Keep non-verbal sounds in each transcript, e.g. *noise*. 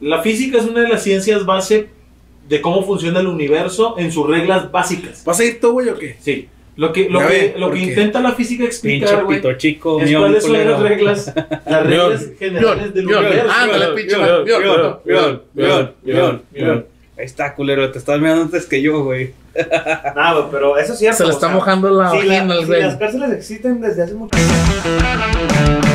La física es una de las ciencias base de cómo funciona el universo en sus reglas básicas. ¿Vas a ir tú, güey, o qué? Sí. Lo que, lo que, lo que intenta la física Pinche explicar, güey, pito chico, es cuáles son las reglas, *laughs* las reglas generales del universo. ándale, pinche. Ahí está, culero, te estás mirando antes que yo, güey. *laughs* Nada, güey, pero eso es cierto. Se le o está sea, mojando la si, la- al si güey. las cárceles existen desde hace mucho Caguamas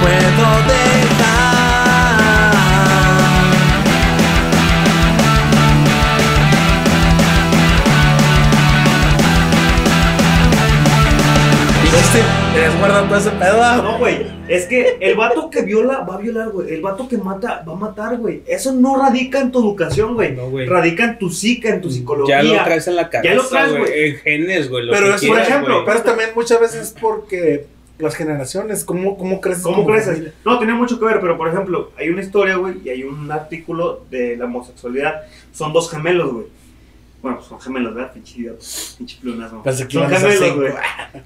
puedo dejar. ¿Viste? Te guardando todo ese pedo. No, güey. Es que el vato que viola va a violar, güey. El vato que mata va a matar, güey. Eso no radica en tu educación, güey. No, güey. Radica en tu psique, en tu psicología. Ya lo traes en la cabeza, lo traes, güey. En genes, güey. Pero es, quieras, por ejemplo. Pero también muchas veces es porque las generaciones, ¿cómo, cómo creces? ¿Cómo creces? familia? No, tiene mucho que ver, pero por ejemplo, hay una historia, güey, y hay un artículo de la homosexualidad. Son dos gemelos, güey. Bueno, son gemelos, ¿verdad? Pinche idiota. Pinche. Pensé que Son gemelos, güey.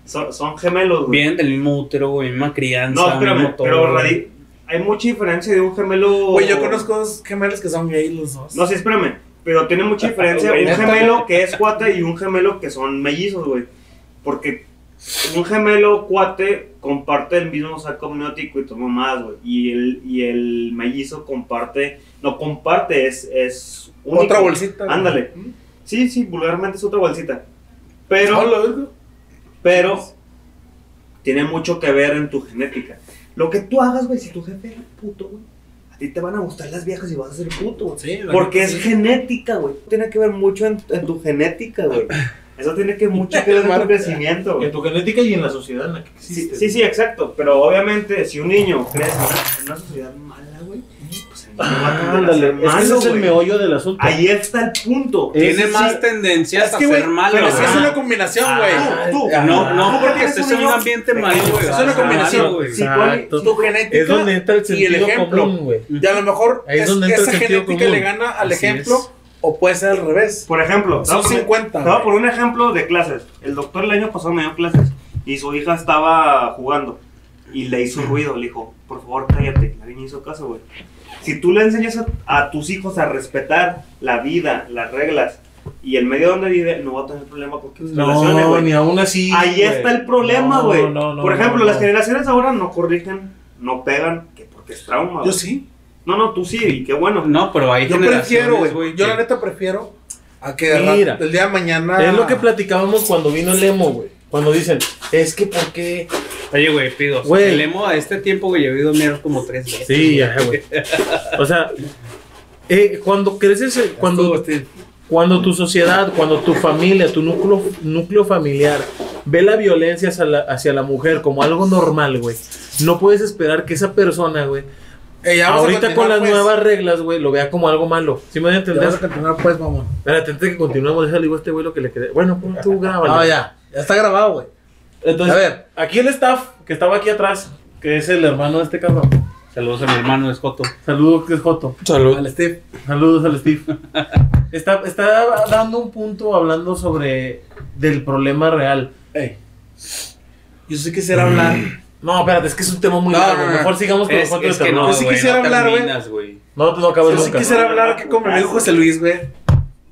Son, son gemelos, güey. Vienen del mismo útero, güey, misma crianza. No, espérame, mismo todo, pero radi- hay mucha diferencia de un gemelo. Güey, yo conozco dos gemelos que son gays los dos. No, sí, espérame. Pero tiene mucha *laughs* diferencia un gemelo que es cuate y un gemelo que son mellizos, güey. Porque un gemelo cuate comparte el mismo saco amniótico y toma más, güey. Y el, y el mellizo comparte, no comparte, es, es único. Otra bolsita. Ándale. Sí, sí, vulgarmente es otra bolsita. Pero, Hola, verga. pero, tiene mucho que ver en tu genética. Lo que tú hagas, güey, si tu jefe era puto, güey, a ti te van a gustar las viejas y vas a ser puto, güey. Sí, Porque es sí. genética, güey. Tiene que ver mucho en, en tu genética, güey. *laughs* Eso tiene que mucho que ver en tu crecimiento, En tu genética y en la sociedad en la que Sí, existe. sí, sí, exacto. Pero obviamente, si un niño crece en una, en una sociedad mala, güey, pues el niño va a tender a Ándale, es que malo, ese es el meollo del asunto. Ahí está el punto. Tiene Ese más sí- tendencias Es a que, güey, ser malo. pero es es una combinación, güey. Tú, tú. No, no, ¿Cómo porque tienes estés un en un ambiente malo, güey. Es una combinación, güey. Sí, Exacto. Tu genética Es donde entra el y el sentido ejemplo. común. Y a lo mejor Ahí es es- donde entra esa sentido genética común. le gana al Así ejemplo es. O puede ser al revés. Por ejemplo, Son voy a poner- 50, Te voy a güey. poner un ejemplo de clases. El doctor el año pasado me dio clases y su hija estaba jugando y le hizo ruido. Le dijo, por favor, cállate. La niña hizo caso, güey. Si tú le enseñas a, a tus hijos a respetar la vida, las reglas y el medio donde vive, no va a tener problema porque se relacione, No, güey. ni aún así. Ahí güey. está el problema, No, güey. no, no, Por ejemplo, no. las generaciones ahora no corrigen, no pegan, que porque es trauma. Yo güey. sí. No, no, tú sí, y qué bueno. No, pero hay Yo generaciones, prefiero, güey. güey. Yo que- la neta prefiero a que Mira. el día de mañana. Es lo que platicábamos cuando vino el emo, güey. Cuando dicen, es que ¿por qué? Oye, güey, pido. El emo a este tiempo, güey, he oído mierda como tres veces. Sí, ya, güey. O sea, eh, cuando creces, eh, cuando, cuando tu sociedad, cuando tu familia, tu núcleo, núcleo familiar ve la violencia hacia la, hacia la mujer como algo normal, güey, no puedes esperar que esa persona, güey, Ahorita con las pues. nuevas reglas, güey, lo vea como algo malo. ¿Sí me voy a Ya entender? vamos a continuar, pues, mamón. Espérate, antes de que continuemos, déjale digo a este güey lo que le quede. Bueno, tú *laughs* grábalo. No, ya. Ya está grabado, güey. Entonces, A ver. aquí el staff que estaba aquí atrás, que es el hermano de este cabrón. Saludos a mi hermano, es Joto. Saludos, que es Joto. Al Steve. Saludos al Steve. *laughs* Está, está dando un punto hablando sobre del problema real. Ey. Yo sí quisiera hablar. No, espérate, es que es un tema muy No, largo. no, no. Mejor sigamos con los cuentos es de que terror. no, Yo sí güey, quisiera no hablar, güey. No, no acabas Yo sí nunca. quisiera hablar que como me dijo José Luis, güey.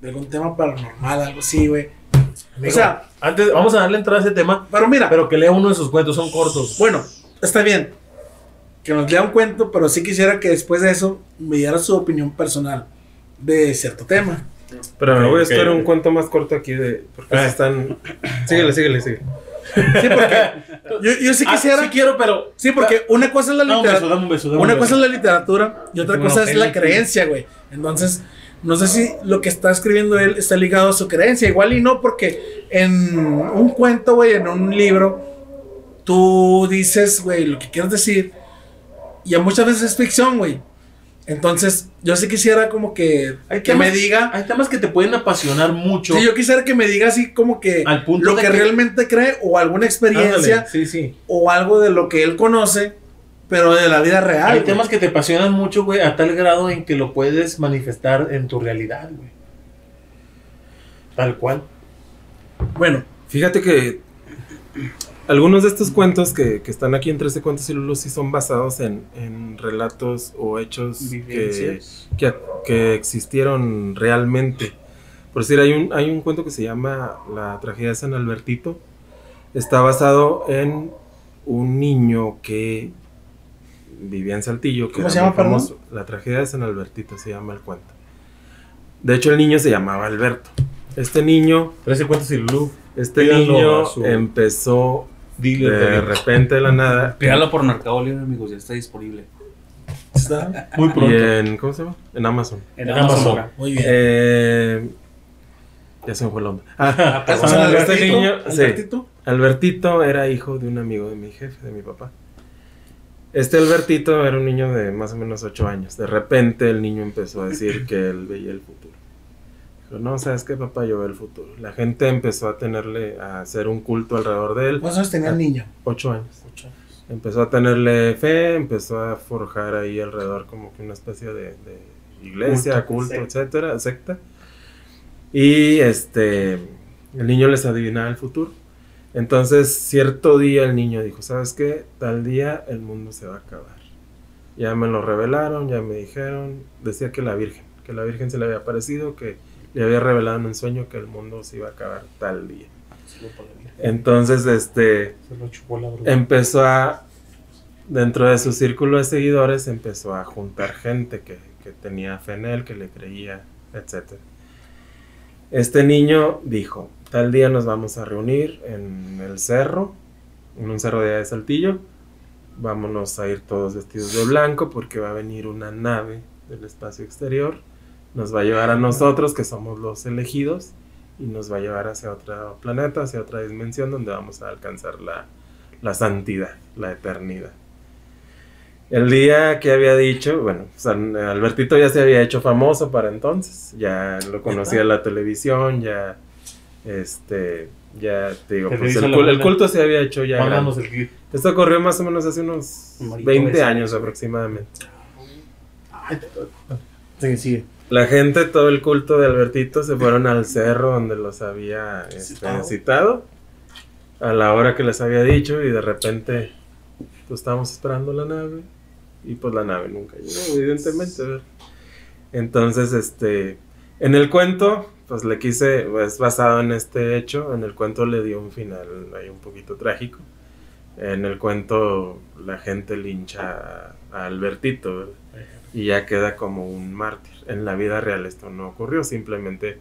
De algún tema paranormal, algo así, güey. Amigo, O sea, antes vamos a darle entrada a ese tema, pero mira, pero que lea uno de sus cuentos, son cortos. bueno, está bien. Que nos lea un cuento, pero sí quisiera que después de eso me diera su opinión personal de cierto tema. Pero me voy a estar ok. un cuento más corto aquí de. Porque Ah. están. Síguele, síguele, síguele. Sí, porque *laughs* yo, yo sí Ah, quisiera. sí quiero, pero Sí, porque una cosa es la dame un beso, literatura. un beso, Una un cosa es la literatura y otra cosa es la creencia, güey. Entonces, no sé si lo que está escribiendo él está ligado a su creencia. Igual y no, porque en un cuento, güey, en un libro, tú dices, güey, lo que quieres decir. Y a muchas veces es ficción, güey. Entonces, yo sí quisiera como que, Hay que temas- me diga. Hay temas que te pueden apasionar mucho. Sí, yo quisiera que me diga así como que Al punto lo de que, que- realmente cree o alguna experiencia Ándale, sí, sí. o algo de lo que él conoce, pero de la vida real. Hay güey. temas que te apasionan mucho, güey, a tal grado en que lo puedes manifestar en tu realidad, güey. Tal cual. Bueno, Fíjate que algunos de estos cuentos que, que están aquí en 13 cuentos y Lulus sí son basados en, en relatos o hechos que, que, que existieron realmente. Por decir, hay un, hay un cuento que se llama La tragedia de San Albertito. Está basado en un niño que vivía en Saltillo. Que ¿Cómo era se llama, perdón? famoso. La tragedia de San Albertito se llama el cuento. De hecho, el niño se llamaba Alberto. Este niño, 13 cuentos y Lulú. este Pídanlo niño empezó Dealer de repente de la nada. Pídalo por Mercado Libre, amigos, ya está disponible. está Muy Y pronto. en, ¿cómo se llama? En Amazon. En En Amazon. Amazon. muy bien. Eh, ya se me fue el nombre. Ah, Ah, este Albertito, niño, sí. Albertito. Albertito era hijo de un amigo de mi jefe, de mi papá. Este Albertito era un niño de más o menos 8 años. De repente el niño empezó a decir que él veía el futuro. Dijo, no, ¿sabes qué, papá? Yo veo el futuro. La gente empezó a tenerle, a hacer un culto alrededor de él. ¿Cuántos años tenía el niño? 8 años. Empezó a tenerle fe, empezó a forjar ahí alrededor como que una especie de, de iglesia, culto, etcétera, secta. Y este, el niño les adivinaba el futuro. Entonces, cierto día el niño dijo, ¿sabes qué? Tal día el mundo se va a acabar. Ya me lo revelaron, ya me dijeron, decía que la Virgen, que la Virgen se le había aparecido, que le había revelado en un sueño que el mundo se iba a acabar tal día. Entonces, este, Se lo chupó la bruja. empezó a, dentro de su círculo de seguidores, empezó a juntar gente que, que tenía fe en él, que le creía, etc. Este niño dijo, tal día nos vamos a reunir en el cerro, en un cerro de allá de Saltillo, vámonos a ir todos vestidos de blanco porque va a venir una nave del espacio exterior, nos va a llevar a nosotros, que somos los elegidos, y nos va a llevar hacia otro planeta, hacia otra dimensión donde vamos a alcanzar la, la santidad, la eternidad. El día que había dicho, bueno, San Albertito ya se había hecho famoso para entonces, ya lo conocía en la televisión, ya, este, ya te digo, pues el, el culto se había hecho ya. El. Esto ocurrió más o menos hace unos Morito 20 ese. años aproximadamente. Sí, sí. La gente, todo el culto de Albertito se fueron al cerro donde los había este, Citado. a la hora que les había dicho y de repente pues estábamos esperando la nave y pues la nave nunca llegó, evidentemente. Entonces, este, en el cuento, pues le quise, es basado en este hecho, en el cuento le dio un final ahí un poquito trágico. En el cuento la gente lincha a, a Albertito ¿verdad? Y ya queda como un mártir. En la vida real esto no ocurrió, simplemente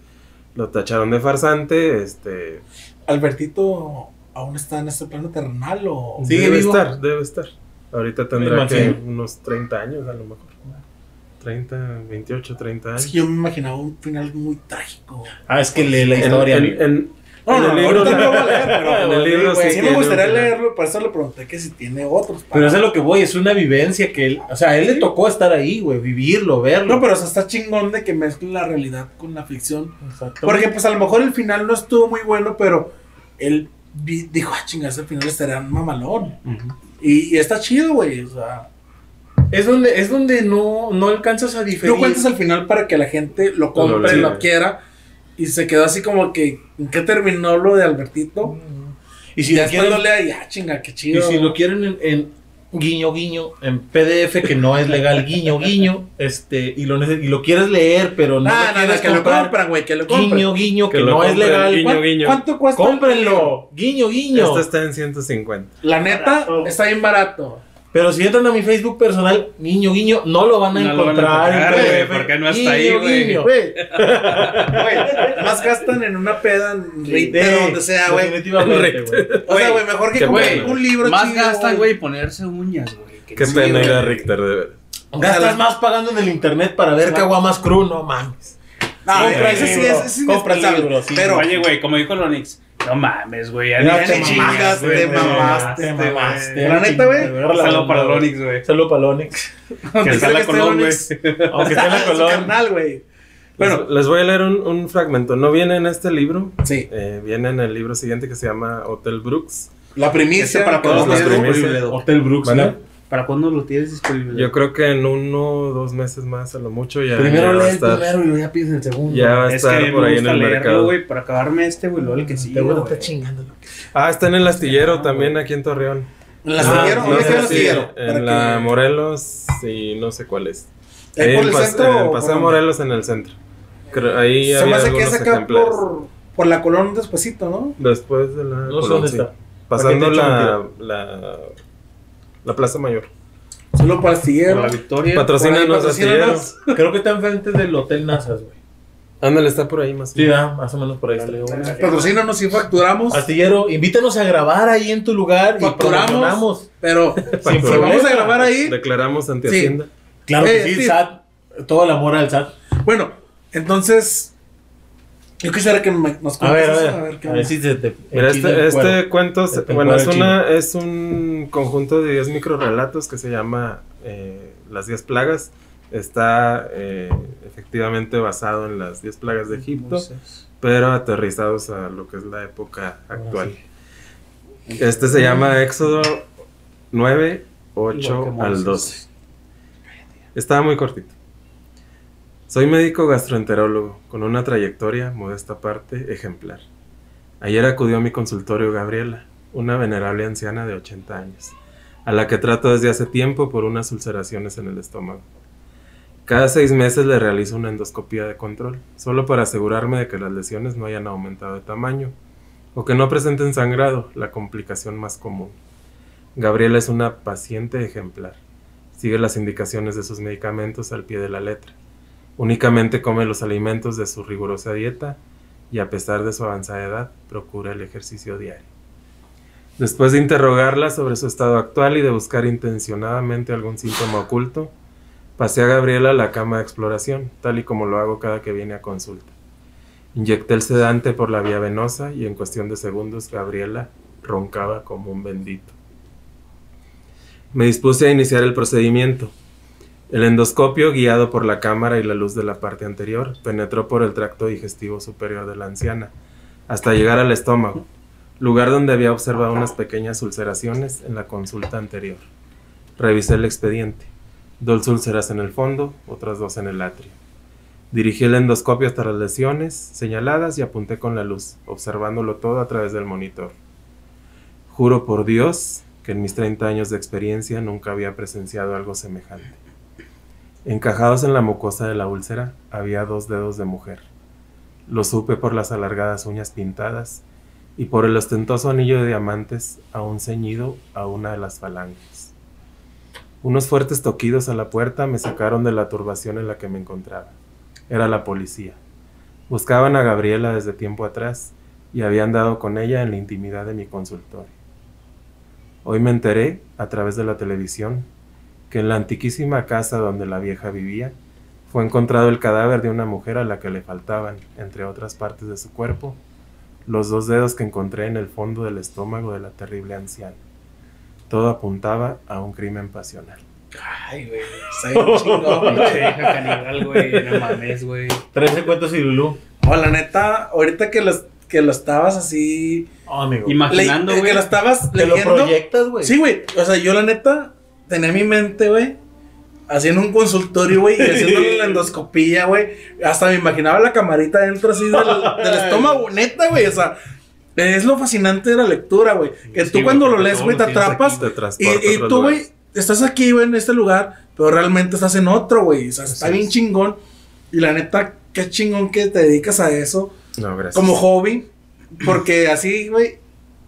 lo tacharon de farsante, este, Albertito aún está en este plano terrenal o. Sí. ¿Sigue debe vivo? estar, debe estar. Ahorita tendrá que unos 30 años a lo mejor. 30, 28, 30 Es años. que yo me imaginaba un final muy trágico. Ah, es que lee la historia. en, amigo. en- No, en no, el no, libro, ahorita no lo voy a leer, pero en el libro sí Sí me gustaría leerlo, por eso le pregunté que si tiene otros. Pero eso es lo que voy, es una vivencia que él, o sea, a él le tocó estar ahí, güey, vivirlo, verlo. No, pero o sea, está chingón de que mezcle la realidad con la ficción. Exacto. Porque pues a lo mejor el final no estuvo muy bueno, pero él dijo, ah, chingas, el final estaría mamalón. Y, y está chido, güey. O sea, es donde, es donde no, no alcanzas a diferir. tú cuentas al final para que la gente lo compre, Lo quiera. Y se quedó así como que, ¿en qué terminó lo de Albertito? Y Y si, lo después quieren, lo lea y, ah, chinga, qué y chido. si lo quieren en, en guiño guiño, en PDF que no es legal, guiño guiño, este, y lo, y lo quieres leer, pero no Nah, lo quieres que lo comprar, compran, güey, que lo compran. guiño guiño, que, Que lo no es legal, guiño, ¿Cuán- guiño. ¿Cuánto cuesta? cómprenlo, guiño guiño. Esto está en 150. La neta, está bien barato. Pero si entran a mi Facebook personal, guiño guiño, no lo van a No lo van a encontrar en encontrar, güey, porque no está Guiño, ahí, güey. más gastan en una peda en donde sea, güey. Definitivamente, güey. O sea, güey, mejor que un libro Más chido, gastan, güey, ponerse uñas, güey. que Qué pena ir a. Richter, de ver. Gastas más pagando en el internet para ver caguamas crew, no mames. No, Compra ese sí es, es compra el indispensable. libro, sí. Pero, Oye, güey, como dijo Lonix, No mames, güey. Ni- te ni chingas, chingas, güey, te mamaste, Te mamaste. mamaste. La neta, güey. Saludo para el Onix, güey. Saludo para el Onix. Que está en la Colón, güey. Aunque esté en la *laughs* Colón. carnal, güey. Bueno, les voy a leer un, un fragmento. No viene en este libro, sí. eh, viene en el libro siguiente que se llama Hotel Brooks. La primicia. Este para todos los. Hotel Brooks, ¿Vale? ¿no? ¿Para cuándo lo tienes disponible? Yo creo que en uno o dos meses más, a lo mucho, ya, Primero ya va a lee el estar, primero y luego ya pides el segundo. ya va a Es que estar me por ahí en gusta el leerlo, mercado. güey, para acabarme este, güey, luego el que sigue, Te voy a güey. estar chingando. Ah, está en el astillero también aquí en Torreón. ¿En la Ah, astillero? no ¿Dónde sé el astillero? En la que- Morelos y no sé cuál es. ¿Ahí Ahí por en el Pas- centro en Paseo dónde? Morelos en el centro. Creo- ahí Se me había hace que es acá por, por la Colón despuesito, ¿no? Después de la No sé Colón, dónde está. Pasando ¿Para qué te la, la, la Plaza Mayor. Solo para el astillero. Por la victoria. Patrocínanos, patrocínanos. Creo que está enfrente del Hotel Nazas, güey. Ándale, está por ahí más o Sí, menos. ah, más o menos por ahí está. Patrocínanos y facturamos. Astillero, invítanos a grabar ahí en tu lugar y Facturamos. promocionamos. Pero *laughs* si vamos a grabar ahí. Declaramos ante Sí. Hacienda. Claro Eh, que sí, sí. SAT. Todo el amor al SAT. Bueno, entonces. Yo quisiera que me- nos A ver, a cuentes ver. eso, qué A ver si se te. Mira, este, este cuento, se- bueno, es, una, es un conjunto de 10 microrelatos que se llama eh, Las 10 plagas. Está eh, efectivamente basado en las 10 plagas de Egipto, pero aterrizados a lo que es la época actual. Este se llama Éxodo 9, 8 al 12. Estaba muy cortito. Soy médico gastroenterólogo con una trayectoria, modesta parte, ejemplar. Ayer acudió a mi consultorio Gabriela, una venerable anciana de 80 años, a la que trato desde hace tiempo por unas ulceraciones en el estómago. Cada seis meses le realizo una endoscopía de control, solo para asegurarme de que las lesiones no hayan aumentado de tamaño o que no presenten sangrado, la complicación más común. Gabriela es una paciente ejemplar. Sigue las indicaciones de sus medicamentos al pie de la letra. Únicamente come los alimentos de su rigurosa dieta y a pesar de su avanzada edad, procura el ejercicio diario. Después de interrogarla sobre su estado actual y de buscar intencionadamente algún síntoma oculto, pasé a Gabriela a la cama de exploración, tal y como lo hago cada que viene a consulta. Inyecté el sedante por la vía venosa y en cuestión de segundos Gabriela roncaba como un bendito. Me dispuse a iniciar el procedimiento. El endoscopio, guiado por la cámara y la luz de la parte anterior, penetró por el tracto digestivo superior de la anciana, hasta llegar al estómago, lugar donde había observado unas pequeñas ulceraciones en la consulta anterior. Revisé el expediente. Dos úlceras en el fondo, otras dos en el atrio. Dirigí el endoscopio hasta las lesiones señaladas y apunté con la luz, observándolo todo a través del monitor. Juro por Dios que en mis 30 años de experiencia nunca había presenciado algo semejante. Encajados en la mucosa de la úlcera había dos dedos de mujer. Lo supe por las alargadas uñas pintadas y por el ostentoso anillo de diamantes aún ceñido a una de las falanges. Unos fuertes toquidos a la puerta me sacaron de la turbación en la que me encontraba. Era la policía. Buscaban a Gabriela desde tiempo atrás y habían dado con ella en la intimidad de mi consultorio. Hoy me enteré, a través de la televisión, que en la antiquísima casa donde la vieja vivía, fue encontrado el cadáver de una mujer a la que le faltaban, entre otras partes de su cuerpo, los dos dedos que encontré en el fondo del estómago de la terrible anciana. Todo apuntaba a un crimen pasional. Ay, güey. Está bien chingón. *laughs* Pinche vieja caníbal, güey. No mames, güey. 13 cuentos y Lulú. Oh, la neta, ahorita que los, que lo estabas así. Oh, amigo. Imaginando, le- güey. que lo estabas Te lo leyendo. proyectas, güey. Sí, güey. O sea, yo la neta tenía en mi mente, güey. Haciendo un consultorio, güey, y *laughs* haciendo la endoscopía, güey. Hasta me imaginaba la camarita dentro así del, del estómago, *laughs* neta, güey. O sea, es lo fascinante de la lectura, güey. Que Sí, tú cuando lo lees, güey, te atrapas. aquí. Te Y, tú, güey, estás aquí, güey, en este lugar, pero realmente estás en otro, güey. O sea, está bien chingón. Y la neta, qué chingón que te dedicas a eso No, gracias. como hobby. Porque así, güey,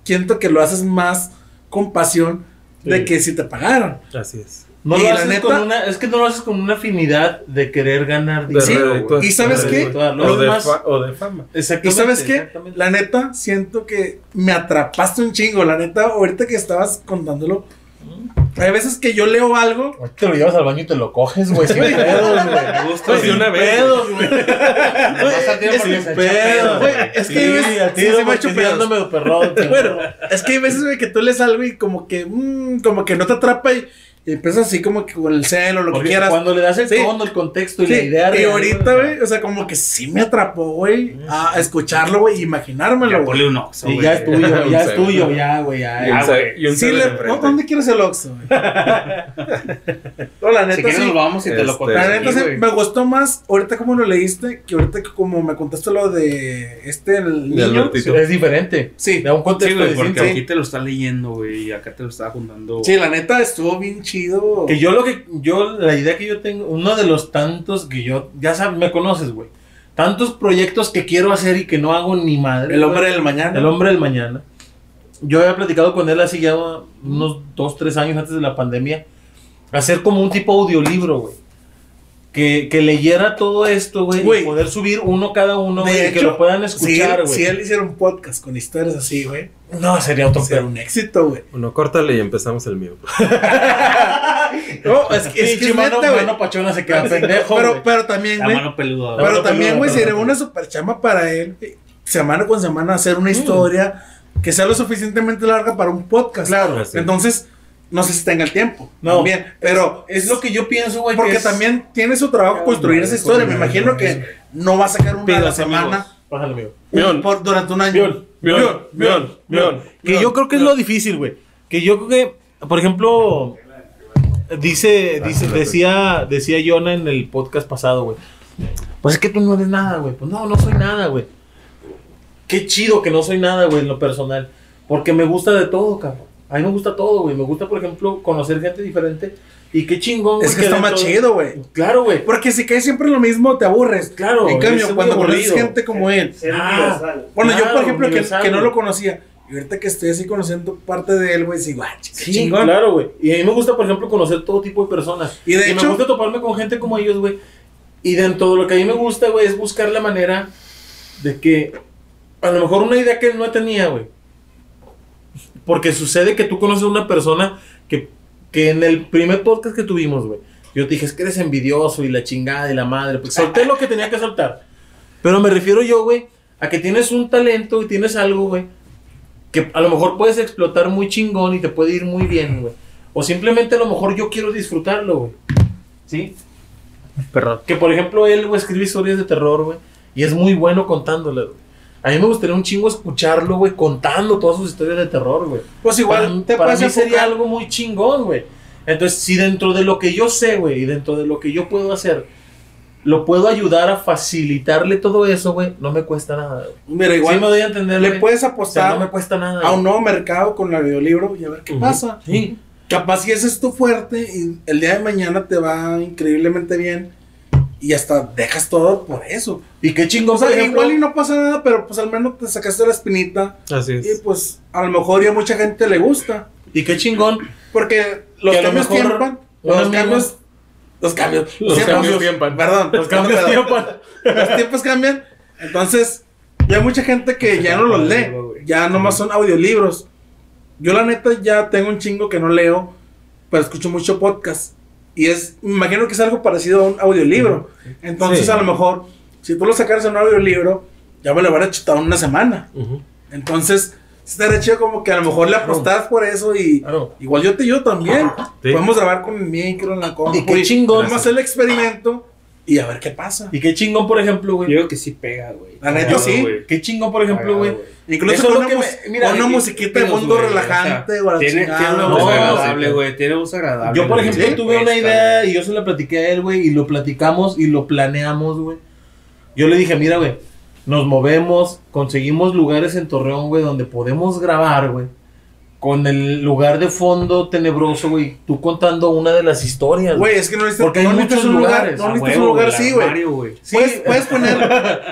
siento que lo haces más con pasión de Sí. que si te pagaran. Así es. No Y lo la haces neta- con una, es que no lo haces con una afinidad de querer ganar Sí, dinero. redituar- güey. ¿y sabes qué? O de, fa- o de fama. ¿Y Exactamente, sabes qué? La neta, siento que me atrapaste un chingo. La neta, ahorita que estabas contándolo, Hay veces que yo leo algo. Te lo llevas al baño y te lo coges, güey, sin *laughs* pedos, güey. Me gusta de una vez. pedos, güey. Es sin se pedos, pedo, güey. Es que Sí, hay veces- a sí, tiro sí me ha hecho pedos. *laughs* Bueno, es que hay veces, güey, que tú lees algo y como que, mm, como que no te atrapa y, y empiezas así como que con el celo, lo que quieras. Cuando le das el Sí. tono, el contexto y Sí, la idea y ahorita, güey, o sea, como que sí me atrapó, güey, a escucharlo, güey, y imaginármelo, Ya ponle un oxo, Sí, güey. ya es tuyo, *laughs* ya es tuyo, ya, güey, ya. Y Ah, güey. y un Sí. ¿dónde quieres el Oxxo, güey? no, la Si neta, quieres sí. nos vamos y te lo Este, contamos. La neta sí, güey. me gustó más ahorita como lo leíste que ahorita que como me contaste lo de este el De niño. Es diferente. Sí. Da un Sí, contexto güey, porque aquí te lo está leyendo, güey, y acá te lo está juntando. Sí, la neta estuvo bien chido. Que yo lo que, yo, la idea que yo tengo, uno de los tantos que yo, ya sabes, me conoces, güey. Tantos proyectos que quiero hacer y que no hago ni madre. el güey. hombre del mañana. El hombre del mañana. Yo había platicado con él hace ya unos dos, tres años antes de la pandemia. Hacer como un tipo audiolibro, güey. Que, que leyera todo esto, güey. Y poder subir uno cada uno, güey. y que lo puedan escuchar, güey. si él hiciera un podcast con historias así, güey, No, sería otro sería un éxito, güey. Bueno, córtale y empezamos el mío. *laughs* No, es que es, que mano, neta, güey. mano pachona se queda pendejo, Pero, güey. pero también, güey. mano peluda. La Pero mano también, güey, sería una super chamba para él, semana con semana, hacer una historia que sea lo suficientemente larga para un podcast. Claro. Entonces, no sé si tenga el tiempo. No. También. Pero Es lo que yo pienso, güey. que Porque es- también tiene su trabajo construir esa historia. Me imagino que no va a sacar una a la Pidas, semana. Bájale, amigo. un- por- durante un año. Mion, mion, mion. Que yo creo que es lo difícil, güey. Que yo creo que, por ejemplo, dice, dice, decía, decía Jonah en el podcast pasado, güey. Pues es que tú no eres nada, güey. Pues no, no soy nada, güey. Qué chido que no soy nada, güey, en lo personal. Porque me gusta de todo, cabrón. A mí me gusta todo, güey. Me gusta, por ejemplo, conocer gente diferente. Y qué chingón, Es güey, que está más chido, güey. Claro, güey. Porque si caes siempre lo mismo, te aburres. Claro. En cambio, es cuando conoces gente como él. Ah. Bueno, yo, por ejemplo, que, no lo conocía. Y ahorita que estoy así conociendo parte de él, güey, digo, ah, Sí, chingón. claro, güey. Y a mí me gusta, por ejemplo, conocer todo tipo de personas. Y de me hecho- gusta toparme con gente como ellos, güey. Y dentro de lo que a mí me gusta, güey, es buscar la manera de que a lo mejor una idea que él no tenía, güey. Porque sucede que tú conoces a una persona que, que en el primer podcast que tuvimos, güey, yo te dije, es que eres envidioso y la chingada y la madre. Pues solté lo que tenía que soltar. Pero me refiero yo, güey, a que tienes un talento y tienes algo, güey, que a lo mejor puedes explotar muy chingón y te puede ir muy bien, güey. O simplemente a lo mejor yo quiero disfrutarlo, güey. ¿Sí? Perdón. Que por ejemplo él, güey, escribe historias de terror, güey. Y es muy bueno contándolas, güey. A mí me gustaría un chingo escucharlo, güey, contando todas sus historias de terror, güey. Pues igual para, te para mí sería enfocar- algo muy chingón, güey. Entonces, si dentro de lo que yo sé, güey, y dentro de lo que yo puedo hacer, lo puedo ayudar a facilitarle todo eso, güey, no me cuesta nada, güey. Mira, Sí igual me doy a entender, le güey. puedes O sea, apostar no me cuesta nada. a un nuevo mercado con el audiolibro y a ver qué Ujú. pasa. Sí. Capaz si ese es tu fuerte y el día de mañana te va increíblemente bien y hasta dejas todo por eso. Y qué chingón, O sea, por ejemplo, igual y no pasa nada, pero pues al menos te sacaste la espinita Así y es. pues a lo mejor ya mucha gente le gusta. y qué chingón Porque los Que cambios tiempan, los amigo- cambios, los cambios, Los tiempos- cambios tiempan. Perdón, Los cambios perdón. tiempan. los tiempos cambian. Entonces, ya hay mucha gente que ya no los lee. Ya nomás son audiolibros. Yo la neta ya tengo un chingo que no leo, pero escucho mucho podcast. Y es, me imagino que es algo parecido a un audiolibro. Entonces, Sí. a lo mejor, si tú lo sacaras en un audiolibro, ya me lo hubiera chutado en una semana. Entonces, estaría chido como que a lo mejor le apostas por eso y Claro. igual yo te yo también. Sí. Podemos grabar con el micro en la compu. Y qué chingón. Vamos a hacer el experimento y a ver qué pasa. Y qué chingón, por ejemplo, Yo güey. digo que sí pega, güey. La neta, sí. güey. Qué chingón, por ejemplo, güey. Incluso con lo una, me- mira, una y- musiquita de fondo güey, relajante o sea, Tiene, una voz No, agradable, güey. Tiene voz agradable. Yo, por ejemplo, Sí, tuve pues, una idea y yo se la platiqué a él, güey, y lo platicamos y lo planeamos, güey. Yo le dije, mira, güey, nos movemos, conseguimos lugares en Torreón, güey, donde podemos grabar, güey. Con el lugar de fondo tenebroso, güey. Tú contando una de las historias, Güey, es que no necesitas, Porque hay no muchos un lugar, lugares. no A necesitas un lugar el así, güey. Sí. Puedes, puedes poner,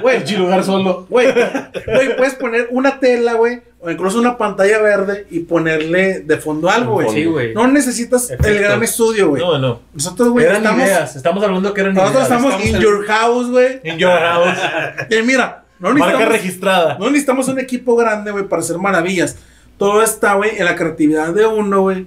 güey, *laughs* Güey, lugar solo. güey, puedes poner una tela, güey, o incluso una pantalla verde y ponerle de fondo algo, güey. Sí, güey. No necesitas el Efectos. gran estudio, güey. No, no. Nosotros, güey, eran estamos, ideas. Estamos hablando que eran nosotros ideas. estamos in en- your house, güey. in your house. *laughs* Mira, no Marca necesitamos, registrada. no necesitamos un equipo grande, güey, para hacer maravillas. Todo está, güey, en la creatividad de uno, güey.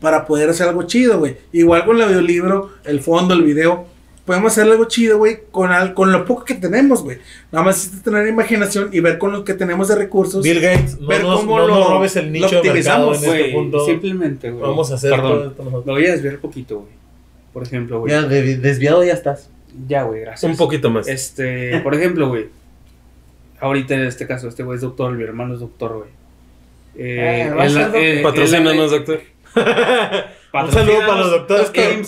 para poder hacer algo chido, güey. Igual con el audiolibro, el fondo, el video. Podemos hacer algo chido, güey, con, al- con lo poco que tenemos, güey. Nada más necesitas tener imaginación y ver con lo que tenemos de recursos. Bill Gates, no, Ver nos, cómo no lo- nos robes el lo nicho de mercado este punto. simplemente, güey. Vamos a hacer todo Perdón, nosotros. me voy a desviar un poquito, güey. Por ejemplo, güey. Ya, de- desviado ya estás. Ya, güey, gracias. Un poquito más. Este, por ejemplo, güey. Ahorita en este caso, este güey es doctor, mi hermano es doctor, güey. Eh, ser doctor. eh, Patrocínanos, doctor. Un saludo para los doctores que,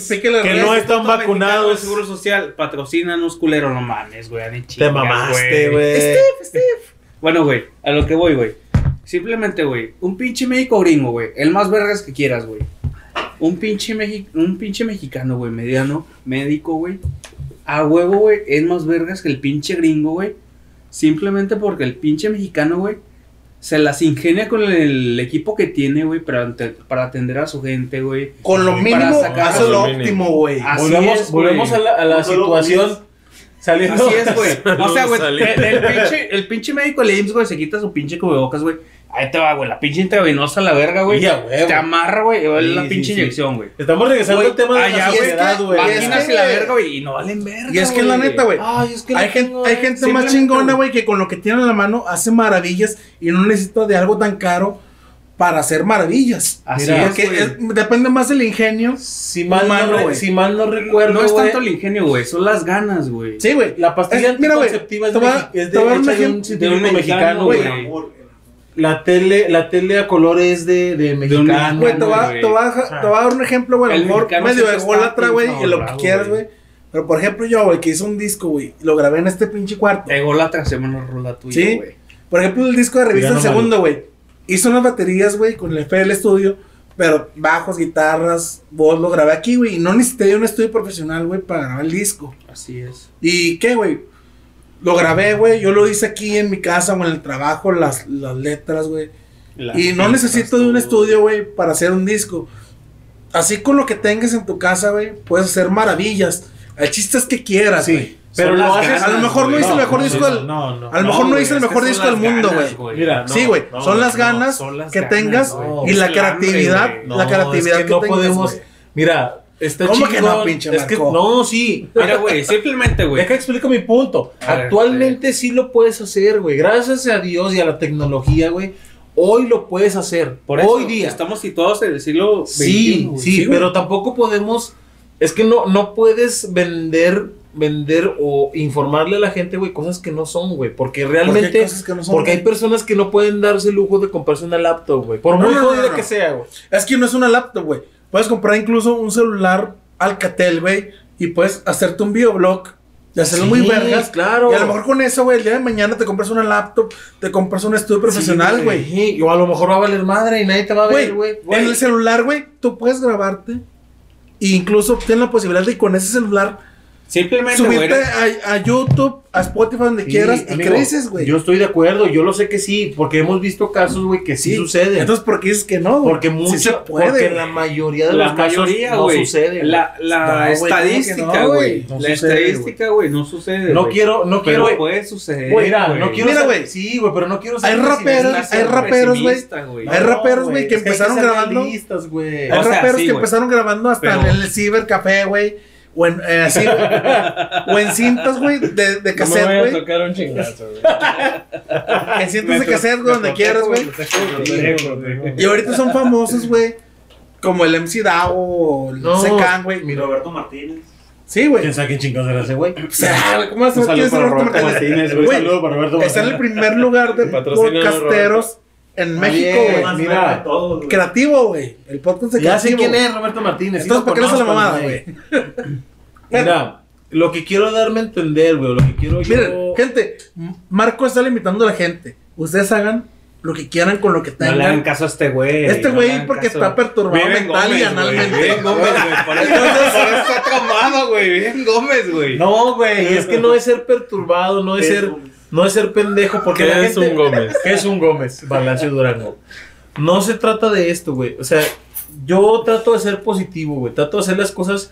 no están vacunados. Seguro Social, patrocínanos, culero, no mames, güey. ni Te mamaste, güey. Bueno, güey, a lo que voy, güey. Simplemente, güey, un pinche médico gringo, güey. El más vergas que quieras, güey. Un pinche, mexi- un pinche mexicano, güey, mediano, médico, güey. A huevo, güey, es más vergas que el pinche gringo, güey. Simplemente porque el pinche mexicano, güey, se las ingenia con el equipo que tiene, güey, para, para atender a su gente, güey. Con lo mínimo, hace lo óptimo, güey. Así Volvemos, es, volvemos a la, a la situación saliendo. Así es, güey. *laughs* O sea, güey, el, el pinche, el pinche médico de IMSS, güey, se quita su pinche cubrebocas, güey. Ahí te va, güey, la pinche intravenosa la verga, güey. Y a huevo. Te amarra, güey, Sí, la pinche sí. inyección, güey. Estamos regresando Güey, al tema de allá, la güey, sociedad, que- güey. y es Máquinas que- y la verga, güey, y no valen verga, Y es que la güey. neta, güey. Ay, es que Hay la gente, tengo, hay gente más chingona, güey. güey, que con lo que tiene en la mano hace maravillas y no necesita de algo tan caro para hacer maravillas. Así Mira, es, güey. es- depende más del ingenio. Si mal, Humano, no, re- güey. si mal no recuerdo, no es güey, tanto el ingenio, güey, son las ganas, güey. Sí, güey. La pastilla Es- mira, güey, anticonceptiva es, mexi- es de, un hecha de un de mexicano, güey. La tele, la tele a color es de, de mexicano. Güey, te voy a- a dar un ejemplo, güey. A El lo mejor medio ególatra, güey, y lo que quieras, güey. Pero por ejemplo, yo, güey, que hice un disco, güey, lo grabé en este pinche cuarto. Ególatra, hacemos una rola tuya, Sí. güey. Por ejemplo, el disco de revista Ya El no Segundo, güey. Hice unas baterías, güey, con el FL Studio. Pero bajos, guitarras, voz, lo grabé aquí, güey. Y no necesité un estudio profesional, güey, para grabar el disco. Así es. ¿Y qué, güey? Lo grabé, güey. Yo lo hice aquí en mi casa o en el trabajo, las, las letras, güey. Y no necesito de un estudio, güey, para hacer un disco. Así con lo que tengas en tu casa, güey, puedes hacer maravillas. El chiste es que quieras, Sí, pero lo haces. ganas, A lo mejor no hice el mejor disco del- No, no. A lo mejor no, hice el mejor disco del mundo, güey. Mira, no, Sí, güey. no, son las no, ganas son las que ganas, tengas y la creatividad. la creatividad es que, que no tengas, podemos. Mira, está ¿Cómo que no, pinche Es que Marco? no, sí. Mira, güey, simplemente, güey. Deja explico mi punto. A ver, Actualmente sí lo puedes hacer, güey. Gracias a Dios y a la tecnología, güey. Hoy lo puedes hacer. Por eso hoy día. estamos situados en el siglo XXI. Sí, sí, pero tampoco podemos. Es que no, no puedes vender, vender o informarle a la gente, güey, cosas que no son, güey. Porque realmente. cosas que no son, Porque hay personas que no pueden darse el lujo de comprarse una laptop, güey. Por No, muy no, no, jodida no. que sea, güey. Es que no es una laptop, güey. Puedes comprar incluso un celular Alcatel, güey, y puedes hacerte un videoblog y hacerlo Sí, muy vergas. claro. Y a lo mejor con eso, güey, el día de mañana te compras una laptop, te compras un estudio profesional, güey. Sí, o a lo mejor va a valer madre y nadie te va a ver, güey. en el celular, güey, tú puedes grabarte e incluso tienes la posibilidad de con ese celular Simplemente, güey. subirte a, a YouTube, a Spotify, donde Sí, quieras y amigo, creces, güey. Yo estoy de acuerdo, yo lo sé que sí, porque hemos visto casos, güey, que sí, sucede. Entonces, ¿por qué dices que no? güey? porque mucho, Sí se puede. porque la mayoría de La los casos mayoría, no sucede. La, la No, güey, ¿cómo que estadística, no, güey. No la sucede, estadística, güey, no sucede. no güey. quiero, no quiero, Pero puede suceder. Güey, Mira, güey. no quiero Mira, güey. Sí, güey, pero no quiero ser Hay raperos, hay güey. raperos, güey. Hay raperos, güey, que empezaron grabando-. Hay raperos sí, que empezaron grabando hasta en el cibercafé, güey. O en, eh, así, o en cintas, güey, de, de cassette, güey. tocar un chingazo, güey. En cintas de cassette, güey, donde quieras, güey. Y ahorita son famosos, güey. Como el MC Dao o el No, Secan, güey. Mi Roberto Martínez. Sí, güey. ¿Quién sabe quién chingados era ese, güey? O sea, ¿cómo vas a saber quién es Roberto Roberto Martínez? Martínez, Un Güey, saludo para Roberto Está en el primer lugar de *laughs* podcasteros en México, bien, güey. Más mira, todos. Creativo, güey. El podcast de Ya sé quién es Roberto Martínez. Entonces, ¿por qué no se la mamada, güey? *laughs* Mira, lo que quiero darme a entender, güey, lo que quiero yo... Miren, gente, Marco está limitando a la gente. Ustedes hagan lo que quieran con lo que No tengan. le hagan caso a este güey. Este no güey porque caso. está perturbado mental y analmente. güey, vive en Gómez, güey. Por eso, por eso está traumado, güey. Vive en Gómez, güey. No, güey, es que no es ser perturbado, no es ser, no es ser pendejo, porque ¿Qué la es gente- un Gómez? *laughs* ¿Qué es un Gómez? Balancio Durango. No se trata de esto, güey. O sea, yo trato de ser positivo, güey. Trato de hacer las cosas.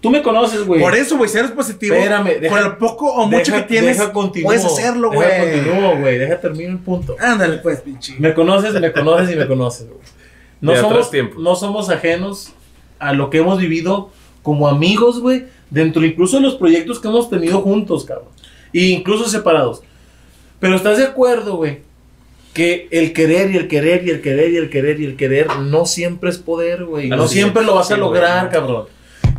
Tú me conoces, güey. Por eso, güey, si eres positivo, Espérame, deja- con el poco o mucho Deja- que tienes, deja continuo, puedes hacerlo, deja güey. continúo, güey. Deja terminar el punto. Ándale, pues, pinche. Me conoces, me conoces y me conoces, güey. no somos, no somos ajenos a lo que hemos vivido como amigos, güey, dentro incluso de los proyectos que hemos tenido juntos, cabrón. E incluso separados. Pero estás de acuerdo, güey, que el querer y el querer y el querer y el querer y el querer no siempre es poder, güey. No siempre lo vas a lograr, cabrón.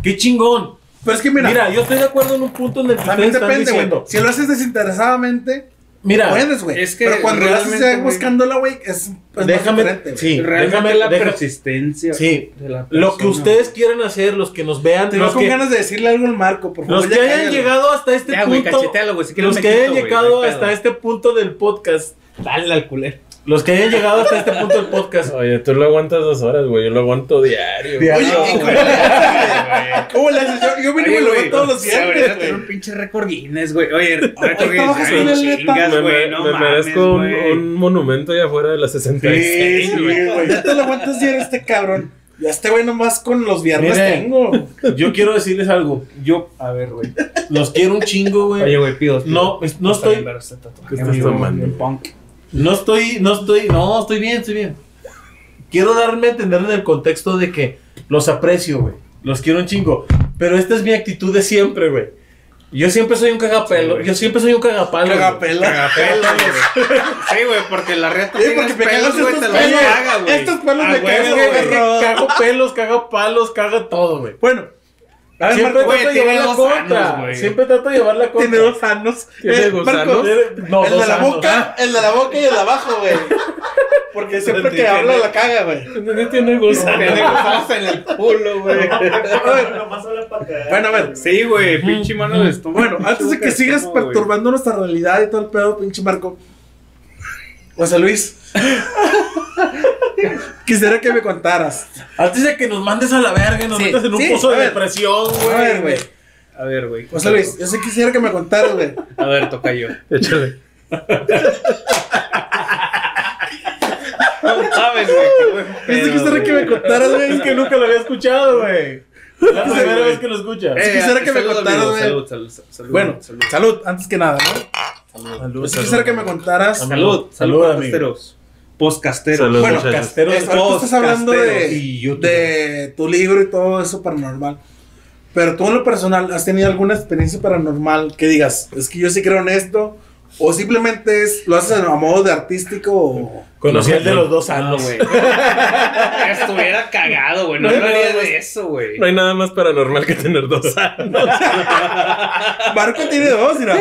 Qué chingón. Pero es que mira, Mira, yo estoy de acuerdo en un punto en el que también depende, güey. diciendo. Si lo haces desinteresadamente, Mira, puedes, güey. es que Pero cuando ya güey, buscándola, güey, es, es déjame, más sí, déjame, la deja- persistencia. sí, de la lo que ustedes quieren hacer, los que nos vean, Te los con que, ganas de decirle algo al Marco, por favor. los que ya hayan llegado hasta este Ya, punto, güey. Si los que quito, hayan llegado hasta este punto del podcast, Dale al culero. Los que hayan llegado hasta este punto del podcast, Oye, tú lo aguantas dos horas, güey. Yo lo aguanto diario. Diario. Oye, ¿y cómo le haces? *laughs* ¿Cómo le haces? Yo, yo mínimo lo güey, veo todos los tener güey. un pinche récord Guinness, güey. Oye, récord Guinness, güey, neta. chingas, me, güey, me- no me mames, merezco un, güey. un monumento allá afuera de la 66, Sí, güey. güey. *laughs* Ya te lo aguantas diario este cabrón. Ya este güey nomás con los viernes Miren. tengo. yo quiero decirles algo, Yo, a ver, güey. los quiero un chingo, güey. Oye, güey, pido. No, no estoy- este ¿Qué estás tomando? punk. No estoy, no estoy, no, estoy bien, estoy bien. Quiero darme a entender en el contexto de que los aprecio, güey. Los quiero un chingo. Pero esta es mi actitud de siempre, güey. Yo siempre soy un cagapelo. yo siempre soy un cagapalo. güey. Cagapela. Cagapelo, güey. *laughs* Sí, güey, porque la reta Sí, porque me pelos, güey, estos te los pelos. caga, güey. Estos pelos Ah, me cagan, güey. cago pelos, cago palos, cago todo, güey. Bueno, Siempre Marco, trato de llevar la contra. años. Siempre trato de llevar la contra. tiene dos años. ¿Tiene Eh, gusanos? No, el de la boca, el de la boca y el de abajo, güey. *laughs* Porque siempre que Tiene- habla la caga, güey. No tiene gusto. Tiene gusanos *laughs* en el culo, güey. *laughs* Bueno, a ver. Sí, güey, pinche mano de estómago. Bueno, antes de que sigas perturbando nuestra realidad y todo el pedo, pinche Marco. José Luis. *laughs* Quisiera que me contaras. Antes de que nos mandes a la verga y nos Sí, metas en un sí, pozo a de ver. depresión, güey. A ver, güey. A ver, güey. José Luis, yo sí quisiera que me contaras, güey. A ver, toca yo. Échale. No sabes, güey. pedo, quisiera que me contaras, güey. Es que nunca lo había escuchado, güey. La primera vez que lo escuchas. Eh, quisiera que me salud, contaras, güey. Salud, salud, salud. Bueno, salud. salud, antes que nada, ¿no? Yo sí quisiera que me contaras. Salud, Salud, salud, amigo. podcasteros. Postcasteros. Salud, Bueno, muchachos. Casteros. Estás hablando y de tu libro y todo eso paranormal. Pero tú en lo personal, ¿has tenido alguna experiencia paranormal que digas, es que yo sí creo en esto? ¿O simplemente es, lo haces a modo de artístico? O... Conocí al de los dos años. güey. *laughs* Estuviera cagado, güey. No No, hablaría no, de eso, güey. No hay nada más paranormal que tener dos años. *laughs* Marco tiene dos, mira.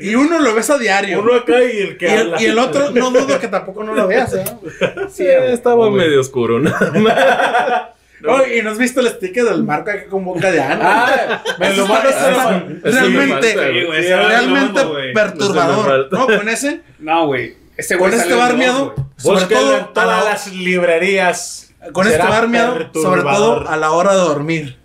Y uno lo ves a diario. Uno acá y el que y, el, y el otro, no dudo que tampoco no lo veas, ¿eh? *laughs* Sí, estaba medio oscuro, ¿no? Oh, y no has visto el sticker del Marco acá con boca de ano. Ah, me lo me realmente, realmente perturbador. No, con ese, No, güey. Con este güey. sobre todo en todas la, las librerías. con este Será barmiado, sobre todo a la hora de dormir.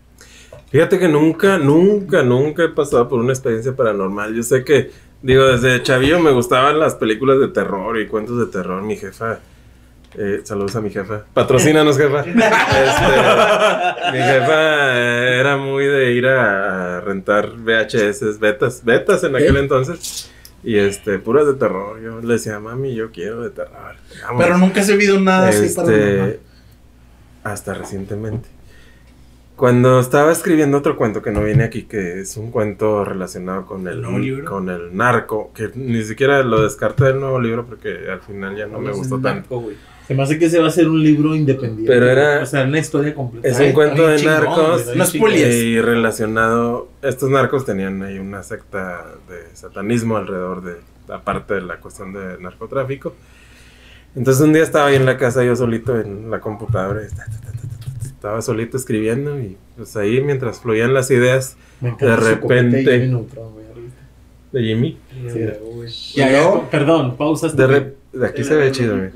Fíjate que nunca, nunca, nunca he pasado por una experiencia paranormal. Yo sé que, digo, desde chavillo me gustaban las películas de terror y cuentos de terror. Mi jefa, eh, saludos a mi jefa. Patrocínanos, jefa. *laughs* Este, mi jefa eh, era muy de ir a, rentar VHS, betas, betas en aquel entonces. Y este, puras de terror. Yo le decía, mami, yo quiero de terror. Vamos. Pero nunca has vivido nada así Este, paranormal. hasta recientemente. Cuando estaba escribiendo otro cuento que no viene aquí, que es un cuento relacionado con el, con el narco, que ni siquiera lo descarté del nuevo libro porque al final ya no me gustó tanto. Narco. Se me hace que se va a hacer un libro independiente. Pero era- O sea, una historia completa. Es un Ay, cuento de chingón, narcos. güey. Y relacionado, estos narcos tenían ahí una secta de satanismo alrededor de, aparte de la cuestión de narcotráfico. Entonces un día estaba ahí en la casa yo solito en la computadora, y ta, ta, estaba solito escribiendo y pues ahí mientras fluían las ideas de y repente- de Jimmy. Sí, Ya, ya, perdón, pausa. De, re- de aquí se ve chido, güey.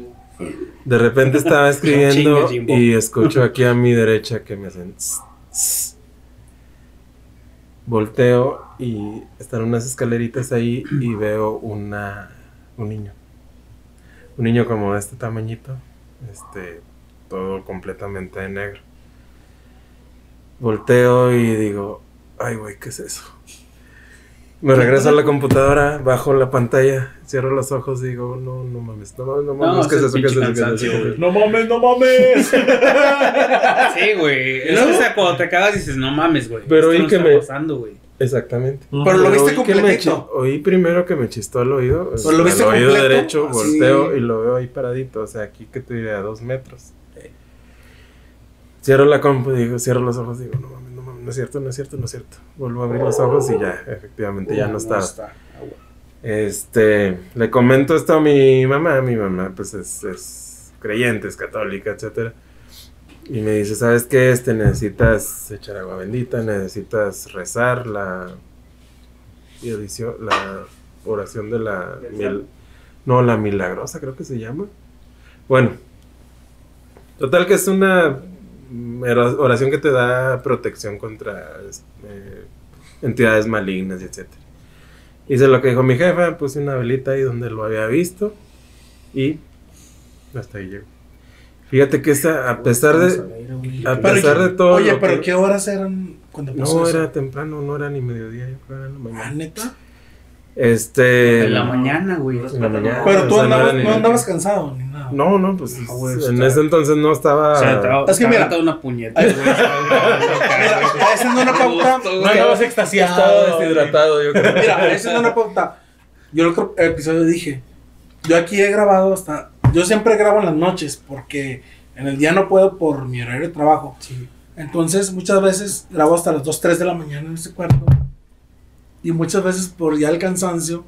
De repente *laughs* estaba escribiendo y escucho aquí a mi derecha que me hacen. tss, tss. Volteo y están unas escaleritas ahí y veo una un niño. Un niño como de este tamañito, este todo completamente de negro. Volteo y digo, ay güey, ¿qué es eso? Me regreso a la computadora, bajo la pantalla, cierro los ojos y digo, no, no mames, no mames, no No, mames, ¿qué es ese eso? ¿Qué es eso? ¿Qué es eso? ¿Qué es eso? No mames, no mames. *laughs* Sí, güey. Es que, o sea, cuando te cagas dices, no mames, güey. Pero esto oí no que está me- pasando, güey. Exactamente. Pero lo viste chi- Oí primero que me chistó el oído. Pero lo el viste oído completo, derecho, así. volteo y lo veo ahí paradito. O sea, aquí que te diré a dos metros. Cierro la compu, digo, cierro los ojos, digo, no mames, no mames, no es cierto, no es cierto, no es cierto. Vuelvo a abrir los ojos y ya, efectivamente, ya no está. Este, le comento esto a mi mamá, mi mamá pues es, es creyente, es católica, etcétera. Y me dice, ¿sabes qué? Este, necesitas echar agua bendita, necesitas rezar la la oración de la mil- no, la milagrosa creo que se llama. Bueno, total que es una oración que te da protección contra eh, entidades malignas y etcétera. Hice lo que dijo mi jefa, puse una velita ahí donde lo había visto y hasta ahí llegó. Fíjate que esta, a pesar de, a pesar de todo Oye, pero que- ¿qué horas eran cuando pasó no eso? era temprano, no era ni mediodía, yo creo era la Ah, mañana. neta. Este, En la mañana, güey. en la mañana. Pero tú o sea, no andabas, no andabas cansado ni nada. No, no, pues Ah, güey, en ese entonces no estaba. O sea, te Es que mira- una puñeta, güey. *laughs* Mira, haciendo una pauta. No andabas estaba extasiado. deshidratado, yo creo. Mira, haciendo una pauta. Yo el otro episodio dije, yo aquí he grabado hasta, yo siempre grabo en las noches porque en el día no puedo por mi horario de trabajo. Entonces muchas veces grabo hasta las 2, 3 de la mañana en ese cuarto. Y muchas veces por ya el cansancio,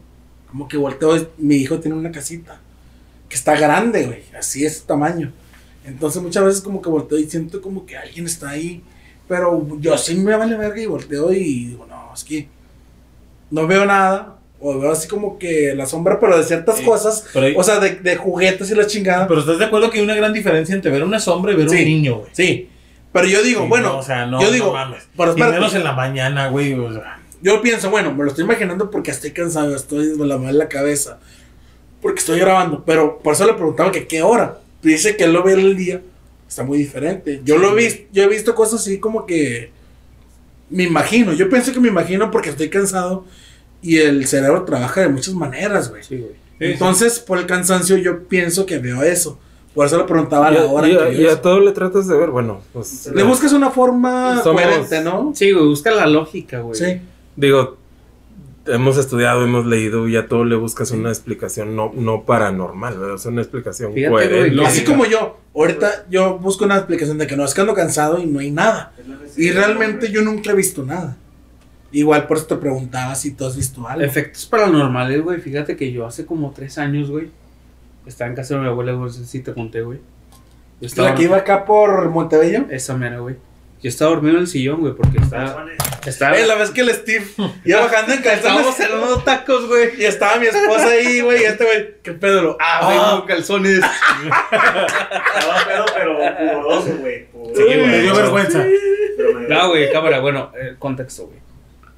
como que volteo, mi hijo tiene una casita que está grande, güey, así es su tamaño. Entonces muchas veces como que volteo y siento como que alguien está ahí. Pero yo sí me vale verga y volteo y digo, no, es que no veo nada. O veo así como que la sombra, pero de ciertas cosas. hay- O sea, de, de juguetes y la chingada. Pero estás de acuerdo que hay una gran diferencia entre ver una sombra y ver Sí. un niño, güey. sí. Pero yo digo, Sí, bueno, no, o sea, no, yo no digo, mames. pero Y menos en la mañana, güey. o sea. Yo pienso, bueno, me lo estoy imaginando porque estoy cansado, estoy de la mal la cabeza. Porque estoy grabando. Pero por eso le preguntaba que qué hora. Dice que él lo ve el día. Está muy diferente. Yo lo he visto, yo he visto cosas así como que me imagino. Yo pienso que me imagino porque estoy cansado y el cerebro trabaja de muchas maneras, güey. Sí, güey. Entonces, por el cansancio, yo pienso que veo eso. Por eso le preguntaba a la hora. y a- que y veo a eso. todo le tratas de ver, bueno, pues. Le buscas una forma Somos- coherente, ¿no? Sí, güey, busca la lógica, güey. Sí. Digo, hemos estudiado, hemos leído y a todo le buscas una explicación no, no paranormal, ¿verdad? O sea, una explicación Fíjate, coherente. Así como yo, ahorita yo busco una explicación de que no, es que ando cansado y no hay nada. Y realmente yo nunca he visto nada. Igual por eso te preguntaba si tú has visto algo. Efectos paranormales, güey. Fíjate que yo hace como tres años, güey, estaba en casa de mi abuela, güey, no sé si te conté, güey. Yo ¿Es la que iba acá por Montebello? Esa mera, güey. Yo estaba dormido en el sillón, güey, porque estaba... Estaba... Eh, la vez que el Steve iba bajando en calzones Estábamos cenando tacos, güey. y estaba mi esposa ahí, güey, y este güey, ¿qué pedo? Lo, Ah, güey, calzones. Estaba pedo, pero pudoroso, güey. Sí, güey, me dio vergüenza. Pero me- No, güey, cámara, bueno, eh, contexto, güey.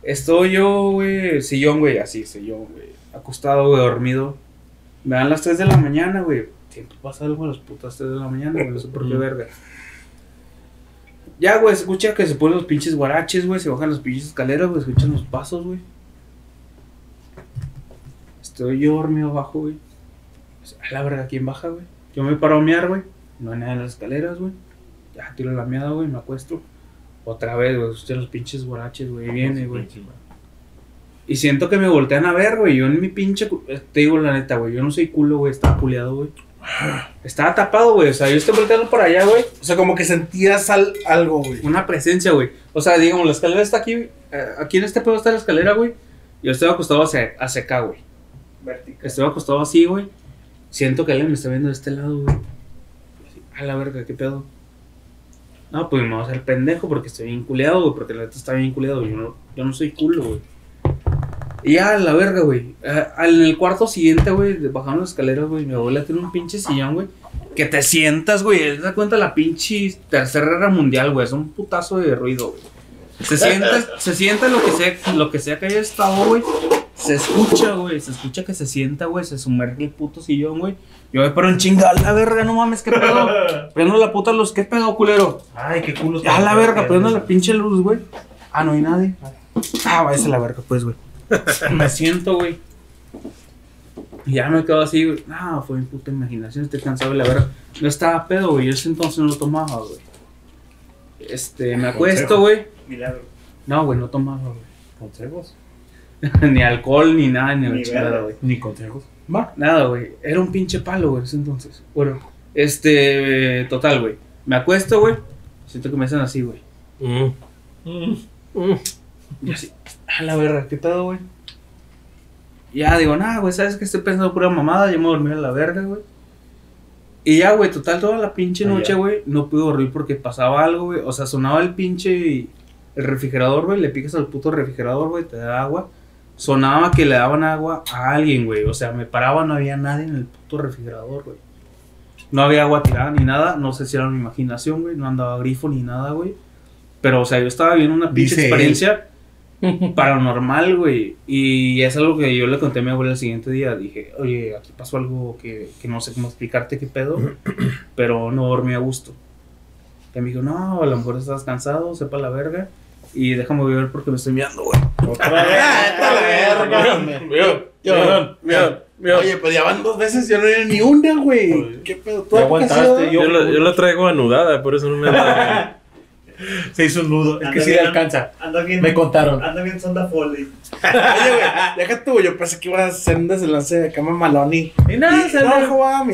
Estoy yo, güey, sillón, güey, así, sillón, güey. Acostado, güey, dormido. Me dan las 3 de la mañana, güey. Siempre pasa algo a las putas 3 de la mañana, güey, no sé por qué verga. Ya, güey, se escucha que se ponen los pinches guaraches, güey, se bajan las pinches escaleras, güey, escuchan los pasos, güey. Estoy yo dormido abajo, güey. Pues, A la verga, ¿quién baja, güey? Yo me paro a mear, güey. No hay nada en las escaleras, güey. Ya tiro la meada, güey, me acuesto. Otra vez, güey, escuché los pinches guaraches, güey, viene, güey. Y siento que me voltean a ver, güey. Yo en mi pinche. eh, Te digo la neta, güey. Yo no soy culo, güey. Estaba culeado, güey. Estaba tapado, güey. O sea, yo estoy volteando por allá, güey. o sea, como que sentías al- algo, güey. Una presencia, güey. O sea, digamos, la escalera está aquí. eh, aquí en este pedo está la escalera, güey. Yo estoy acostado hacia, hacia acá, güey. Vertical. Estoy acostado así, güey. Siento que alguien me está viendo de este lado, güey. A la verga, ¿qué pedo? No, pues me voy a hacer pendejo porque estoy bien culeado, güey. Porque la neta está bien culeado. Yo no, yo no soy culo, güey. Y ya, la verga, güey. Ah, En el cuarto siguiente, güey, bajando las escaleras, güey. Mi abuela tiene un pinche sillón, güey. Que te sientas, güey. Te das cuenta la pinche tercera guerra mundial, güey. Es un putazo de ruido, güey. Se sienta, se sienta lo que sea, lo que sea que haya estado, güey. Se escucha, güey. Se escucha que se sienta, güey. Se sumerge el puto sillón, güey. Yo me paro en chinga, a la verga, no mames, qué pedo. *laughs* Prendo la puta luz, qué pedo, culero. Ay, qué culo. A la verga, prendo la pinche luz, güey. Ah, no hay nadie. Ah, váyase a la verga, pues, güey. *laughs* me siento, güey. Y ya me quedo así, güey. No, fue mi puta imaginación, estoy cansado de la verdad. No estaba pedo, güey. Yo ese entonces no tomaba, güey. Este, me acuesto, güey. Milagro. No, güey, no tomaba, güey. Consejos. *laughs* ni alcohol, ni nada, ni Ni chingada, güey. Ni consejos. Nada, güey. Era un pinche palo, güey, ese entonces. Bueno, este, total, güey. Me acuesto, güey. Siento que me hacen así, güey. Mm. Mm. Y así, a la verga, ¿qué pedo, güey? Ya digo, nada, güey, ¿sabes que Estoy pensando pura mamada, yo me voy a la verga, güey. Y ya, güey, total, toda la pinche Ah, noche, güey, no pude dormir porque pasaba algo, güey. O sea, sonaba el pinche, el refrigerador, güey, le picas al puto refrigerador, güey, te da agua. Sonaba que le daban agua a alguien, güey. O sea, me paraba, no había nadie en el puto refrigerador, güey. No había agua tirada ni nada, no sé si era mi imaginación, güey, no andaba grifo ni nada, güey. Pero, o sea, yo estaba viendo una pinche Dice él. *laughs* paranormal, güey. Y es algo que yo le conté a mi abuela el siguiente día. Dije, oye, aquí pasó algo que, que no sé cómo explicarte qué pedo, *clears throat* pero no dormí a gusto. Y me dijo, no, a lo mejor estás cansado, sepa la verga. Y déjame beber porque me estoy mirando, güey. Otra vio. *laughs* Oye, pues ya van dos veces, yo no he ni una, güey. ¿Qué pedo? ¿Tú aguantaste, yo- Yo lo, yo lo traigo anudada, por eso no me da. *laughs* Se hizo un nudo. Es que sí le alcanza. Anda bien. Me contaron. Anda bien sonda Foley. *laughs* Oye, güey, deja tú, yo pensé que iba a hacer un desenlace de cama maloni. Y nada, se no, lo-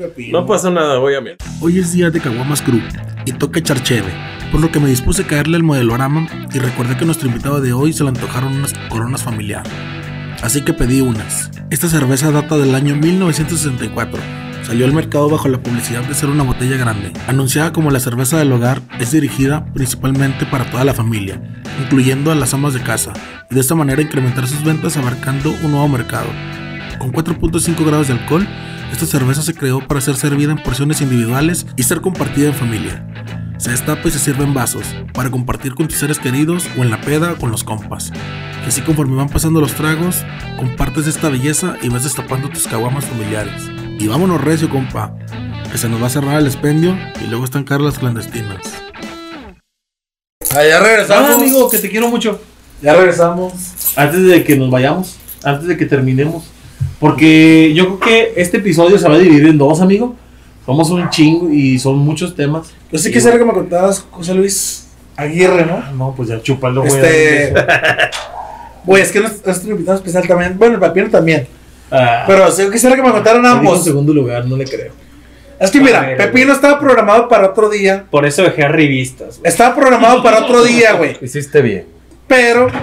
pepino. No pasó nada, voy a mirar. Hoy es día de Caguamas Crew y toca echar cheve, por lo que me dispuse a caerle al modelorama y recordé que a nuestro invitado de hoy se le antojaron unas coronas familiar. Así que pedí unas. Esta cerveza data del año 1964. Salió al mercado bajo la publicidad de ser una botella grande. Anunciada como la cerveza del hogar, es dirigida principalmente para toda la familia, incluyendo a las amas de casa, y de esta manera incrementar sus ventas abarcando un nuevo mercado. Con 4.5 grados de alcohol, esta cerveza se creó para ser servida en porciones individuales y ser compartida en familia. Se destapa y se sirve en vasos, para compartir con tus seres queridos o en la peda con los compas. Y así conforme van pasando los tragos, compartes esta belleza y vas destapando tus caguamas familiares. Y vámonos recio, compa, que se nos va a cerrar el expendio y luego están caras las clandestinas. Ah, ya regresamos. Ah, amigo, que te quiero mucho. Ya regresamos. Antes de que nos vayamos, antes de que terminemos. Porque yo creo que este episodio se va a dividir en dos, amigo. Somos un chingo y son muchos temas. Yo sí quisiera que me contaras, José Luis Aguirre, ¿no? Ah, No, pues ya chúpalo, güey. Este. *laughs* Güey, es que nuestro invitado especial también. Bueno, el papino también. Ah, Pero sí, yo quisiera que me contaran dijo en ambos. segundo lugar, no le creo. Es que mira, ver, Pepino estaba programado para otro día. Por eso dejé a revistas, güey. Estaba programado para otro día, güey. Hiciste bien. Pero *laughs*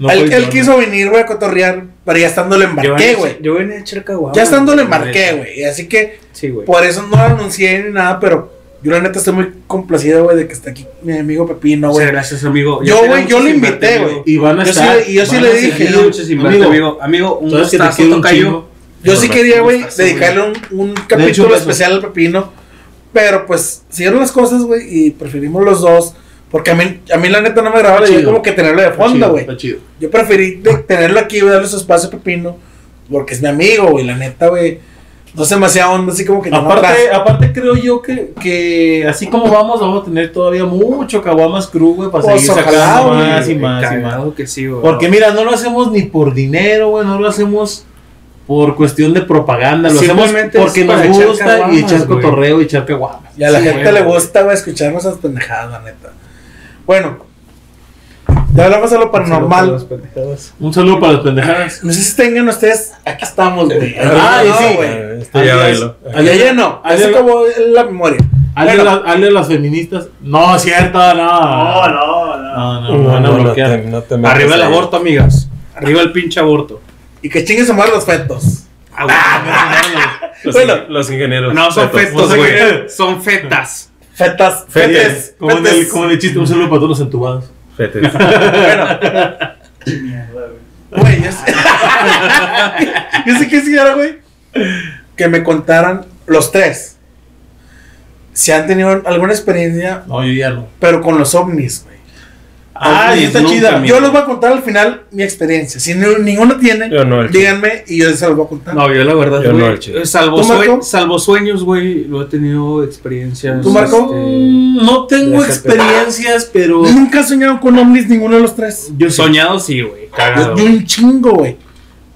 No él, él yo, quiso venir, güey, a cotorrear. Pero ya estando le embarqué, güey. Yo venía a echar Ya estando le güey, la embarqué, güey. Así que Sí, güey. por eso no lo anuncié ni nada, pero yo la neta estoy muy complacido, güey, de que esté aquí mi amigo Pepino, güey. gracias, amigo. Yo, güey, yo lo invité, güey. Y van a Yo sí estar. y yo sí le dije, Amigo, amigo. Amigo, un gustazo, tocayo. Yo sí quería, güey, dedicarle un, un hecho, capítulo especial al Pepino. Pero pues, siguieron las cosas, güey, y preferimos los dos. Porque a mí, a mí la neta no me grababa Está chido. como que tenerlo de Está fondo, güey. Está chido. Yo preferí de- tenerlo aquí, güey, darle su espacio a Pepino. Porque es mi amigo, güey, la neta, güey. No me hacía onda, así como que no atrás. Aparte, aparte creo yo que, que así como vamos, vamos a tener todavía mucho Caguamas Crew, güey, para Pues, seguir sacando más y más y más. Que sí, güey. Porque mira, no lo hacemos ni por dinero, güey, no lo hacemos por cuestión de propaganda, lo hacemos es porque nos gusta y echar cotorreo y echar caguamas. Y a la Sí, gente güey, le gusta, güey, escucharnos esas pendejadas, la neta. Bueno, ya hablamos de lo paranormal. Un saludo para las pendejadas. No sé si tengan ustedes. Aquí estamos, güey. *laughs* Ah, No, sí. güey. Eh, Este ya no. Así como la memoria. Hazle, Bueno. la- hazle a las feministas. No, es cierto, no. No, no, no. No, no, No, me van a no, no bloquear. te, no te metas Arriba el aborto, amigas. Arriba el pinche aborto. Y que chinguen su madre los fetos. Los, Bueno. los ingenieros. No, son Fetos. güey. Son fetas. Fetas. Fetes. Fetes. Como en, el, fetes. como en el chiste, un saludo para todos los entubados. Fetes. *laughs* Bueno, Mierda, güey. güey, yo sé. yo sé que quisiera, güey. Que me contaran los tres. Si han tenido alguna experiencia, No, yo ya no. pero con los ovnis, güey. Ah, ovnis está chida. amigo. Yo les voy a contar al final mi experiencia. Si ni- ninguno tiene, no, díganme y yo se los voy a contar. No, yo la verdad, Yo no, eh, salvo, sueños, güey, lo he tenido experiencias. ¿Tú, Marco? este, Mm, No tengo experiencias, pero. Nunca he soñado con ovnis ninguno de los tres. yo soñado sí, güey, Yo, cagado. yo un chingo, güey.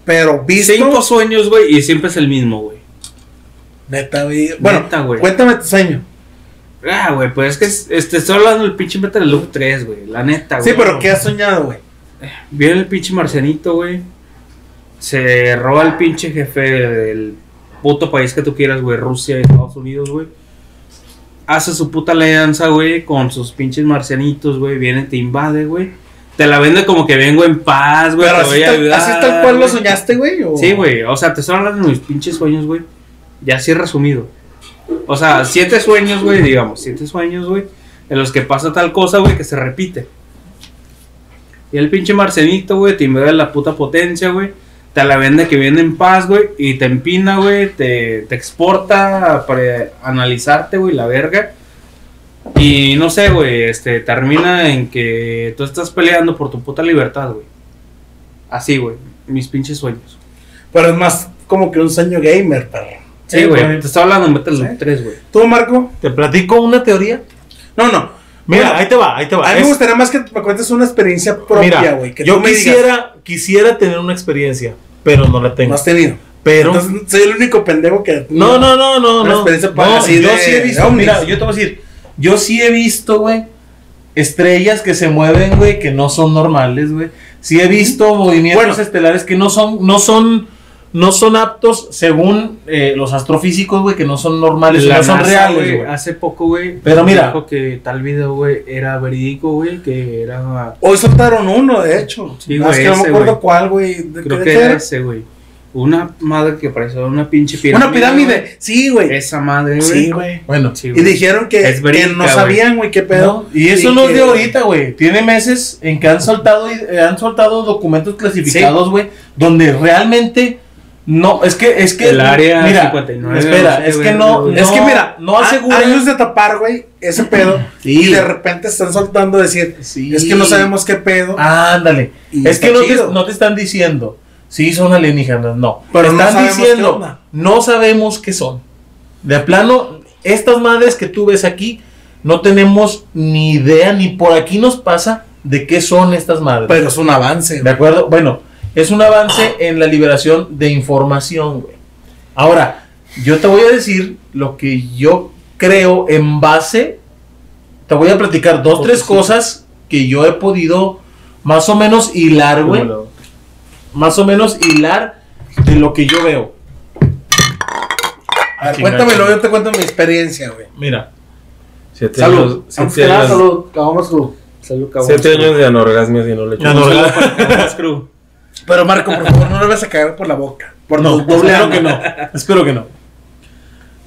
Pero visto. Cinco sueños, güey, y siempre es el mismo, güey. Neta, güey. Bueno, Neta, güey. cuéntame tu sueño. Ah, güey, pues es que es- este, estoy hablando del pinche Metal Slug 3, güey, la neta, güey. Sí, pero ¿qué has soñado, güey? Viene el pinche marcianito, güey. Se roba el pinche jefe del puto país que tú quieras, güey. Rusia y Estados Unidos, güey. Hace su puta alianza, güey, con sus pinches marcianitos, güey. Viene, te invade, güey. Te la vende como que vengo en paz, güey. Pero te así, voy a tal, ayudar, así tal cual lo soñaste, güey. o- Sí, güey. O sea, te estoy hablando de mis pinches sueños, güey. Ya así resumido. O sea, siete sueños, güey, digamos. Siete sueños, güey. En los que pasa tal cosa, güey, que se repite. Y el pinche marcenito, güey, te invade la puta potencia, güey. Te la vende que viene en paz, güey. Y te empina, güey. Te, te exporta para analizarte, güey, la verga. Y no sé, güey, este, termina en que tú estás peleando por tu puta libertad, güey. Así, güey. Mis pinches sueños. Pero es más como que un sueño gamer, perro. Sí, Sí, güey. Te estaba hablando de Metal Slug 3, güey. ¿Tú, Marco? ¿Te platico una teoría? No, no. Mira, Bueno, ahí te va, ahí te va. A mí me gustaría más que me cuentes una experiencia propia, güey. Yo digas, quisiera, quisiera tener una experiencia, pero no la tengo. no has tenido. pero. Entonces, soy el único pendejo que. no, no, no, no, Una no. experiencia para- No, yo de- sí he visto, mira, yo te voy a decir, yo sí he visto, güey, estrellas que se mueven, güey, que no son normales, güey. Sí he visto movimientos Bueno. estelares que no son, no son, no son aptos según eh, los astrofísicos, güey, que no son normales, La no son NASA, reales, güey. Hace poco, güey. Pero mira. Dijo que tal video, güey, era verídico, güey. Que era. Hoy soltaron uno, de hecho. Sí, más güey, que no me acuerdo cuál, güey. ¿De Creo qué que era? ese, güey. Una madre que parecía una pinche pirámide. Una pirámide. Sí, güey. Esa madre, güey. Sí, güey. Bueno, Sí, Y dijeron que, Es no sabían, güey, qué pedo. y eso no es de ahorita, güey. Tiene meses en que han soltado, eh, han soltado documentos clasificados, güey, donde realmente no, es que, es que, El área mira, 59, espera, no sé, es que no, güey. Es que mira, no asegura. años de tapar, güey, ese *clears throat* pedo. Sí. Y de repente están soltando decir, Sí. es que no sabemos qué pedo. Ándale. Y es que no te, no te están diciendo, sí son alienígenas, no. Pero Te no están diciendo, no sabemos qué son. De plano, estas madres que tú ves aquí, no tenemos ni idea, ni por aquí nos pasa de qué son estas madres. Pero es un avance, ¿De acuerdo? Bueno, es un avance en la liberación de información, güey. Ahora, yo te voy a decir lo que yo creo en base. Te voy a platicar dos, tres cosas que yo he podido más o menos hilar, güey. Más o menos hilar de lo que yo veo. A ver, cuéntamelo, yo te cuento mi experiencia, güey. Mira, Siete Salud. años, Antes siete que nada, años, salud. Siete años de anorgasmia y no le echamos. no, *laughs* Pero Marco, por favor, no le vas a caer por la boca. Por no, espero que no. Espero que no.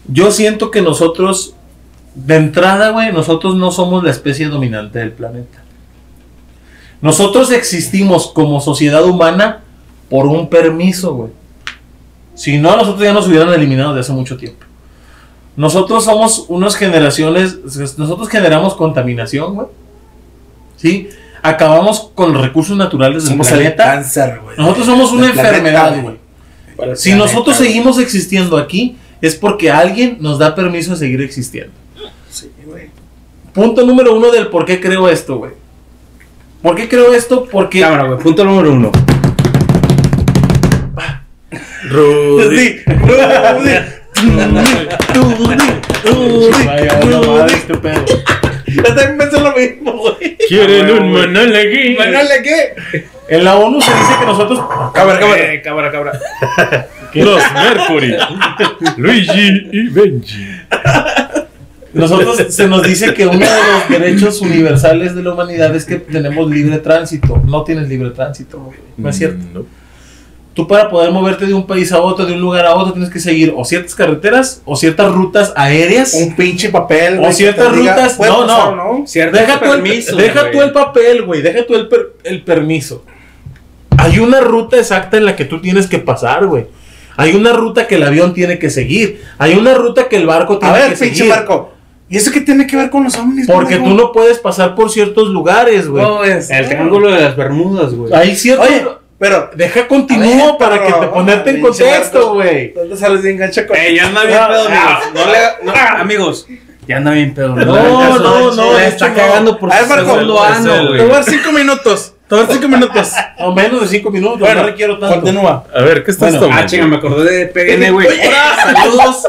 Yo siento que nosotros, de entrada, güey, nosotros no somos la especie dominante del planeta. Nosotros existimos como sociedad humana por un permiso, güey. Si no, nosotros ya nos hubieran eliminado de hace mucho tiempo. Nosotros somos unas generaciones, nosotros generamos contaminación, güey. ¿Sí? Acabamos con los recursos naturales del Somos el planeta. cáncer, güey. Nosotros somos una planeta, enfermedad, güey. Si planeta, nosotros seguimos existiendo aquí, es porque alguien nos da permiso de seguir existiendo. Sí, güey. Punto número uno del por qué creo esto, güey. ¿Por qué creo esto? Porque. Cámara, güey. Punto número uno. Rudy. Rudy. La *laughs* madre, este pedo. Yo también pensé lo mismo, güey. Quieren un manal aquí. Manuel, ¿qué? En la ONU se dice que nosotros. Cámara, cámara. Eh, cámara, cámara. *laughs* Los Mercury. Luigi y Benji. Nosotros se nos dice que uno de los derechos universales de la humanidad es que tenemos libre tránsito. No tienes libre tránsito, güey. No es cierto. No. Tú para poder moverte de un país a otro, de un lugar a otro, tienes que seguir o ciertas carreteras o ciertas rutas aéreas. Un pinche papel, O ciertas diga, rutas- ¿puedes no, pasar no. no? Cierto Deja, tú el, permiso, deja tú el papel, güey. Deja tú el, per- el permiso. Hay una ruta exacta en la que tú tienes que pasar, güey. Hay una ruta que el avión tiene que seguir. Hay una ruta que el barco A tiene ver, que pinche seguir. Marco. ¿Y eso qué tiene que ver con los ovnis? Porque tú no puedes pasar por ciertos lugares, güey. No, es. El triángulo de las Bermudas, güey. Hay ciertos. Oye, pero. Deja ver, continúo para que te ponerte en contexto, güey. ¿Dónde sales bien gancha con Eh, ya anda bien pedo, amigos. No le, no, amigos, ya anda bien pedo. No, no, no, de está no. cagando por A ver, Marco, segundo ano, el- Te voy a güey. dar cinco minutos. Te voy a dar cinco minutos. *laughs* O menos de cinco minutos. Bueno, no requiero tanto. Continúa. A ver, ¿qué estás Bueno, tomando? Ah, chinga, me acordé de EPN, güey. Saludos.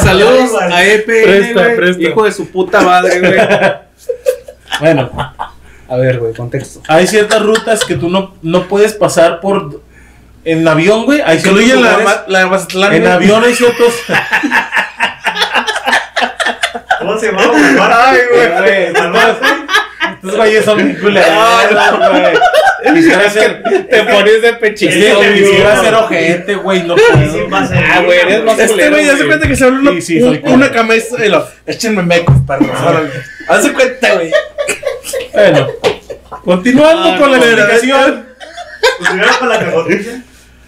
Saludos a EPN, Presta, güey. presta. Hijo de su puta madre, güey. *laughs* Bueno, A ver, güey, contexto. hay ciertas rutas que tú no, no puedes pasar por. En avión, güey. Hay Incluye la, ma- la de Mazatlán. En güey. avión hay ciertos. ¿Cómo se llama? Ay, güey. Estos güeyes son muy culeros, güey. Quisiera ser. Te pones de pechito, quisiera ser ojete, güey. No puedo. Ah, güey, eres más Este güey ya se cuenta que se abre una, Sí, sí, soy una camisa y lo. Échenme mecos, perros. De cuenta, güey. Bueno, continuando Ah, con la explicación. Pues si era para la cagotiza.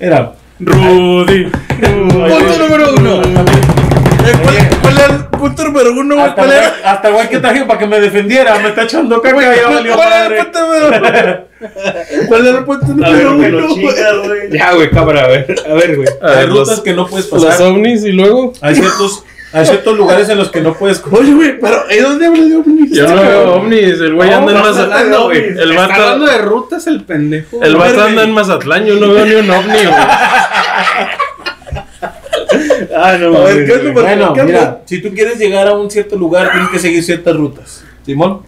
Era. Rudy. Punto número uno. Eh, ¿Cuál, era el punto número uno, güey? Hasta, ¿Cuál era? hasta güey que traje para que me defendiera. Me está echando caca. Ya ¿Cuál valió cuál era madre. el punto número uno? ¿Cuál era el punto A número uno? Ya, güey, cámara, a ver, a ver, güey. Hay rutas los, que no puedes los pasar. ovnis y luego. Hay ciertos, hay ciertos lugares en los que no puedes. Oye, güey, pero ¿y dónde habla de ovnis? Yo no veo ovnis. El güey No, anda en Mazatlán. güey. El Está hablando vato, de rutas el pendejo. el vato anda en Mazatlán. Yo no veo ni un ovni, güey. *laughs* Ah, no, A ver, ¿qué es lo Bueno, ¿Qué mira, si tú quieres llegar a un cierto lugar, tienes que seguir ciertas rutas. Simón.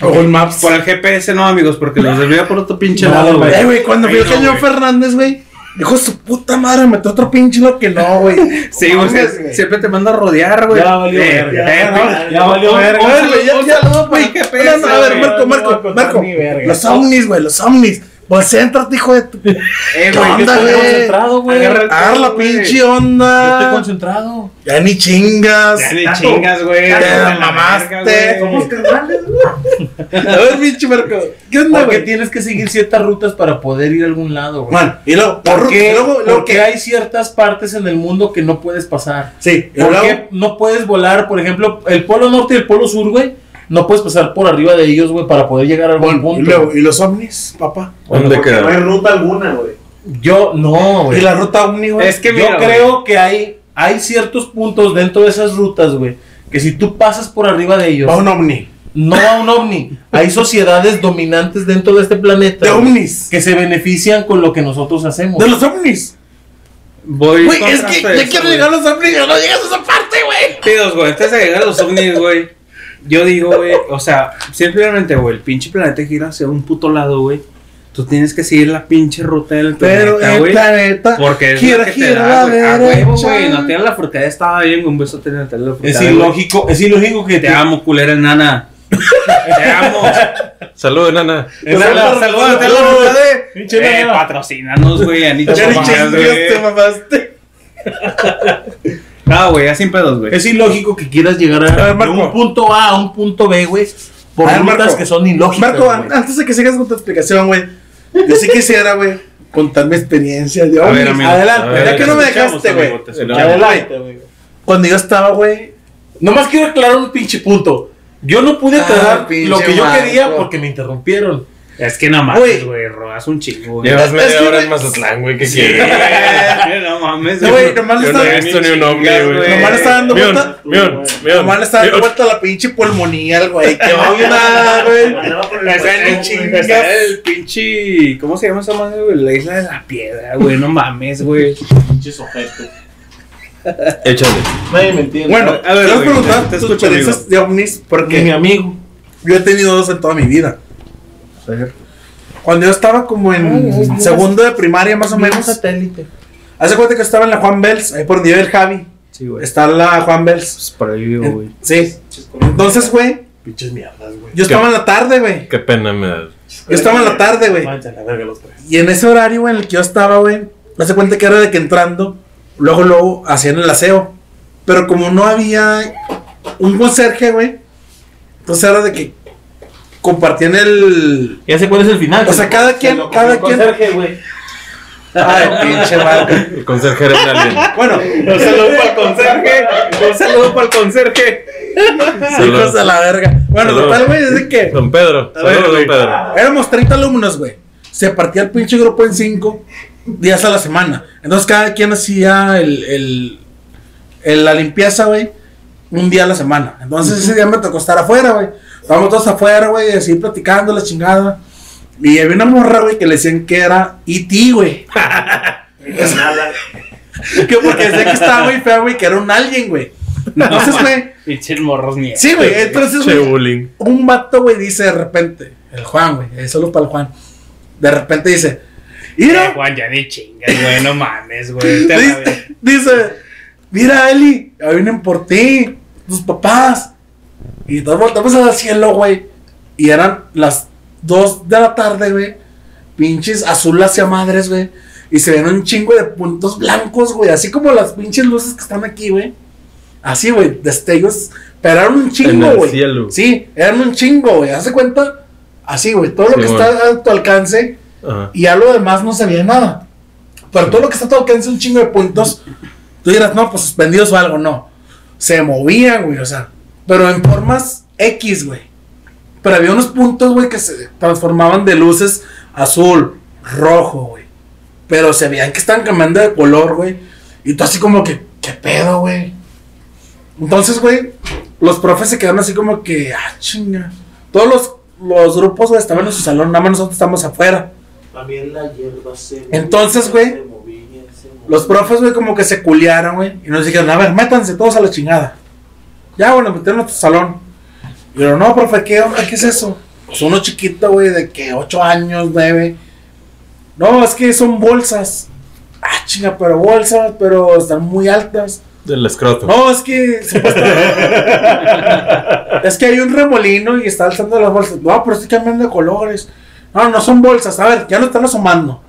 Google Maps. Por el GPS no, amigos, porque los desvía por otro pinche No, lado, güey. Eh, güey, cuando vio que güey. Fernández, güey, dijo su puta madre, metió otro pinche lo que no, güey. Sí, güey, siempre te manda a rodear, güey. Ya valió Eh, verga. eh, Ya, ya valió verga. Ya, ya, saludo güey. a ver. Marco, Marco, Marco. verga. Los ovnis, güey, los ovnis. Pues céntrate, hijo de tu. Eh, ¿Qué güey, onda, Estoy güey? concentrado, güey. Agarra la pinche Yo estoy onda. concentrado. Ya ni chingas. Ya ni chingas, güey. te la mamaste. Somos carnales, güey. *laughs* A ver, pinche Marco. ¿Qué onda, Porque güey? tienes que seguir ciertas rutas para poder ir a algún lado, güey. Man, y luego, por ¿Por qué? y luego, luego Porque que hay ciertas partes en el mundo que no puedes pasar. Sí, ¿Por qué no puedes volar? Por ejemplo, el polo norte y el polo sur, güey. No puedes pasar por arriba de ellos, güey, para poder llegar a algún Bueno, y punto. luego, ¿y los ovnis, papá? ¿Dónde no hay ruta alguna, güey. Yo, no, ¿Y güey. la ruta ovni, güey? Es que Yo mira, creo que hay, hay ciertos puntos dentro de esas rutas, güey, que si tú pasas por arriba de ellos, Va un ovni. no a un ovni. Hay sociedades dominantes dentro de este planeta De ovnis. que se benefician con lo que nosotros hacemos. De los ovnis. Voy Güey, es que ya quiero llegar a los ovnis, pero no llegas a esa parte, güey. Pidos, güey, antes de llegar a los ovnis, güey. Yo digo, güey, o sea, simplemente, güey, el pinche planeta gira hacia un puto lado, güey. Tú tienes que seguir la pinche ruta del Pero planeta, el güey. planeta Porque es gira, lo que te gira da, a güey. la A huevo, güey. No te da la fruta. Estaba bien, un beso tener la fruta. Es ilógico, es ilógico que Te amo, culera enana. *laughs* Te amo. Saludos, nana. Saludos, saludos a la fruta de. Pinche Eh, nana. patrocínanos, güey. Ya ni chingas, te mamaste. *laughs* No, güey, sin pedos, güey. Es ilógico que quieras llegar a, A ver, de Marco. un punto A a un punto B, güey, por ver, rutas Marco. que son ilógicas. Marco, güey. antes de que sigas con tu explicación, güey. Yo sí quisiera, güey, contar mi experiencia de A ver, ovnis. amigo. Adelante, A ver, ya que no me dejaste, güey. Adelante, güey. Cuando yo estaba, güey. Nomás quiero aclarar un pinche punto. Yo no pude Ah, aclarar lo que yo Marco. quería porque me interrumpieron. Es que no mames, güey. Robas un chingo, güey. Llevas Es media que, hora güey, en Mazatlán, güey. ¿Qué Sí, quieres? no mames, No, güey, nomás le no he visto ni un ovni, güey. nomás le estaba dando vuelta. mion, mion, Nomás le estaba dando vuelta la pinche pulmonía, güey. Que onda, *laughs* güey. Por el Está en el. Está pinche. ¿Cómo se llama esa madre, güey? La isla de la piedra, güey. No mames, güey. Pinches ojetes. Échale. Nadie me entiende. Bueno, A ver, quiero güey, preguntar te tus escucho, experiencias de ovnis mi porque amigo. yo he tenido dos en toda mi vida. Cuando yo estaba como en segundo de primaria, más o menos. satélite. Hace cuenta que estaba en la Juan Bells, ahí por donde vive el Javi. Sí, güey. Está la Juan Bells. Pues por ahí vivo, güey. Sí. Entonces, güey, Pinches mierdas, güey. yo estaba en la tarde, güey. Qué pena me da. Yo estaba en la tarde, güey. Mancha la verga los tres. Y en ese horario, güey, en el que yo estaba, güey, me hace cuenta que era de que entrando, luego, luego hacían el aseo. Pero como no había un conserje, güey, entonces era de que compartían el. Ya sé cuál es el final. O sea, cada quien- Se cada quien- conserje, güey. Ay, *laughs* pinche madre. El conserje era un alien. Bueno, Un saludo para el conserje. Un saludo para el conserje. Saludos. Hijos de la verga. Bueno, total, güey, es de que Don Pedro. A Saludos, don Pedro. éramos 30 alumnos, güey. Se partía el pinche grupo en 5 días a la semana. Entonces cada quien hacía el, el- el- la limpieza, güey, un día a la semana. Entonces ese día me tocó estar afuera, güey. Estábamos todos afuera, güey, así platicando la chingada. Y había una morra, güey, que le decían que era E.T., güey. *laughs* Que porque decía que estaba muy fea, güey, que era un alien, güey. Entonces, güey. Pinches morros mierda. Sí, güey. Entonces, güey. Un vato, güey, dice de repente. El Juan, güey. Es solo para el Juan. De repente dice. Eh, Mira. Juan, ya ni chingas, güey, no mames, güey. Dice, mira, Eli, ya vienen por ti, tus papás. Y todos voltamos al cielo, güey. Y eran las 2 de la tarde, güey. Pinches azul hacia madres, güey. Y se ven un chingo de puntos blancos, güey. Así como las pinches luces que están aquí, güey. Así, güey, destellos. Pero eran un chingo, güey. Sí, eran un chingo, güey. Haz de cuenta. Así, güey. Todo lo que está a tu alcance Ajá. y a lo demás no se veía nada. Pero todo lo que está a tu alcance, un chingo de puntos, tú dirás, no, pues suspendidos o algo, no. Se movían, güey, o sea, pero en formas X, güey. Pero había unos puntos, güey, que se transformaban de luces azul, rojo, güey. Pero se veían que estaban cambiando de color, güey. Y tú así como que, ¿qué pedo, güey? Entonces, güey, los profes se quedaron así como que, ah, chinga. Todos los, los grupos, güey, estaban en su salón, nada más nosotros estamos afuera. También la hierba se Entonces, güey. Los profes, güey, como que se culiaron, güey. Y nos dijeron, a ver, métanse todos a la chingada. Ya, bueno, metieron a nuestro salón. Y yo, no, profe, ¿qué onda? ¿Qué es eso? Pues uno chiquito, güey, de que 8 años, 9. No, es que son bolsas. Ah, chinga, pero bolsas, pero están muy altas. Del escroto. No, es que *laughs* es que hay un remolino y está alzando las bolsas. No, pero estoy cambiando de colores. No, no son bolsas. A ver, ya lo están asomando.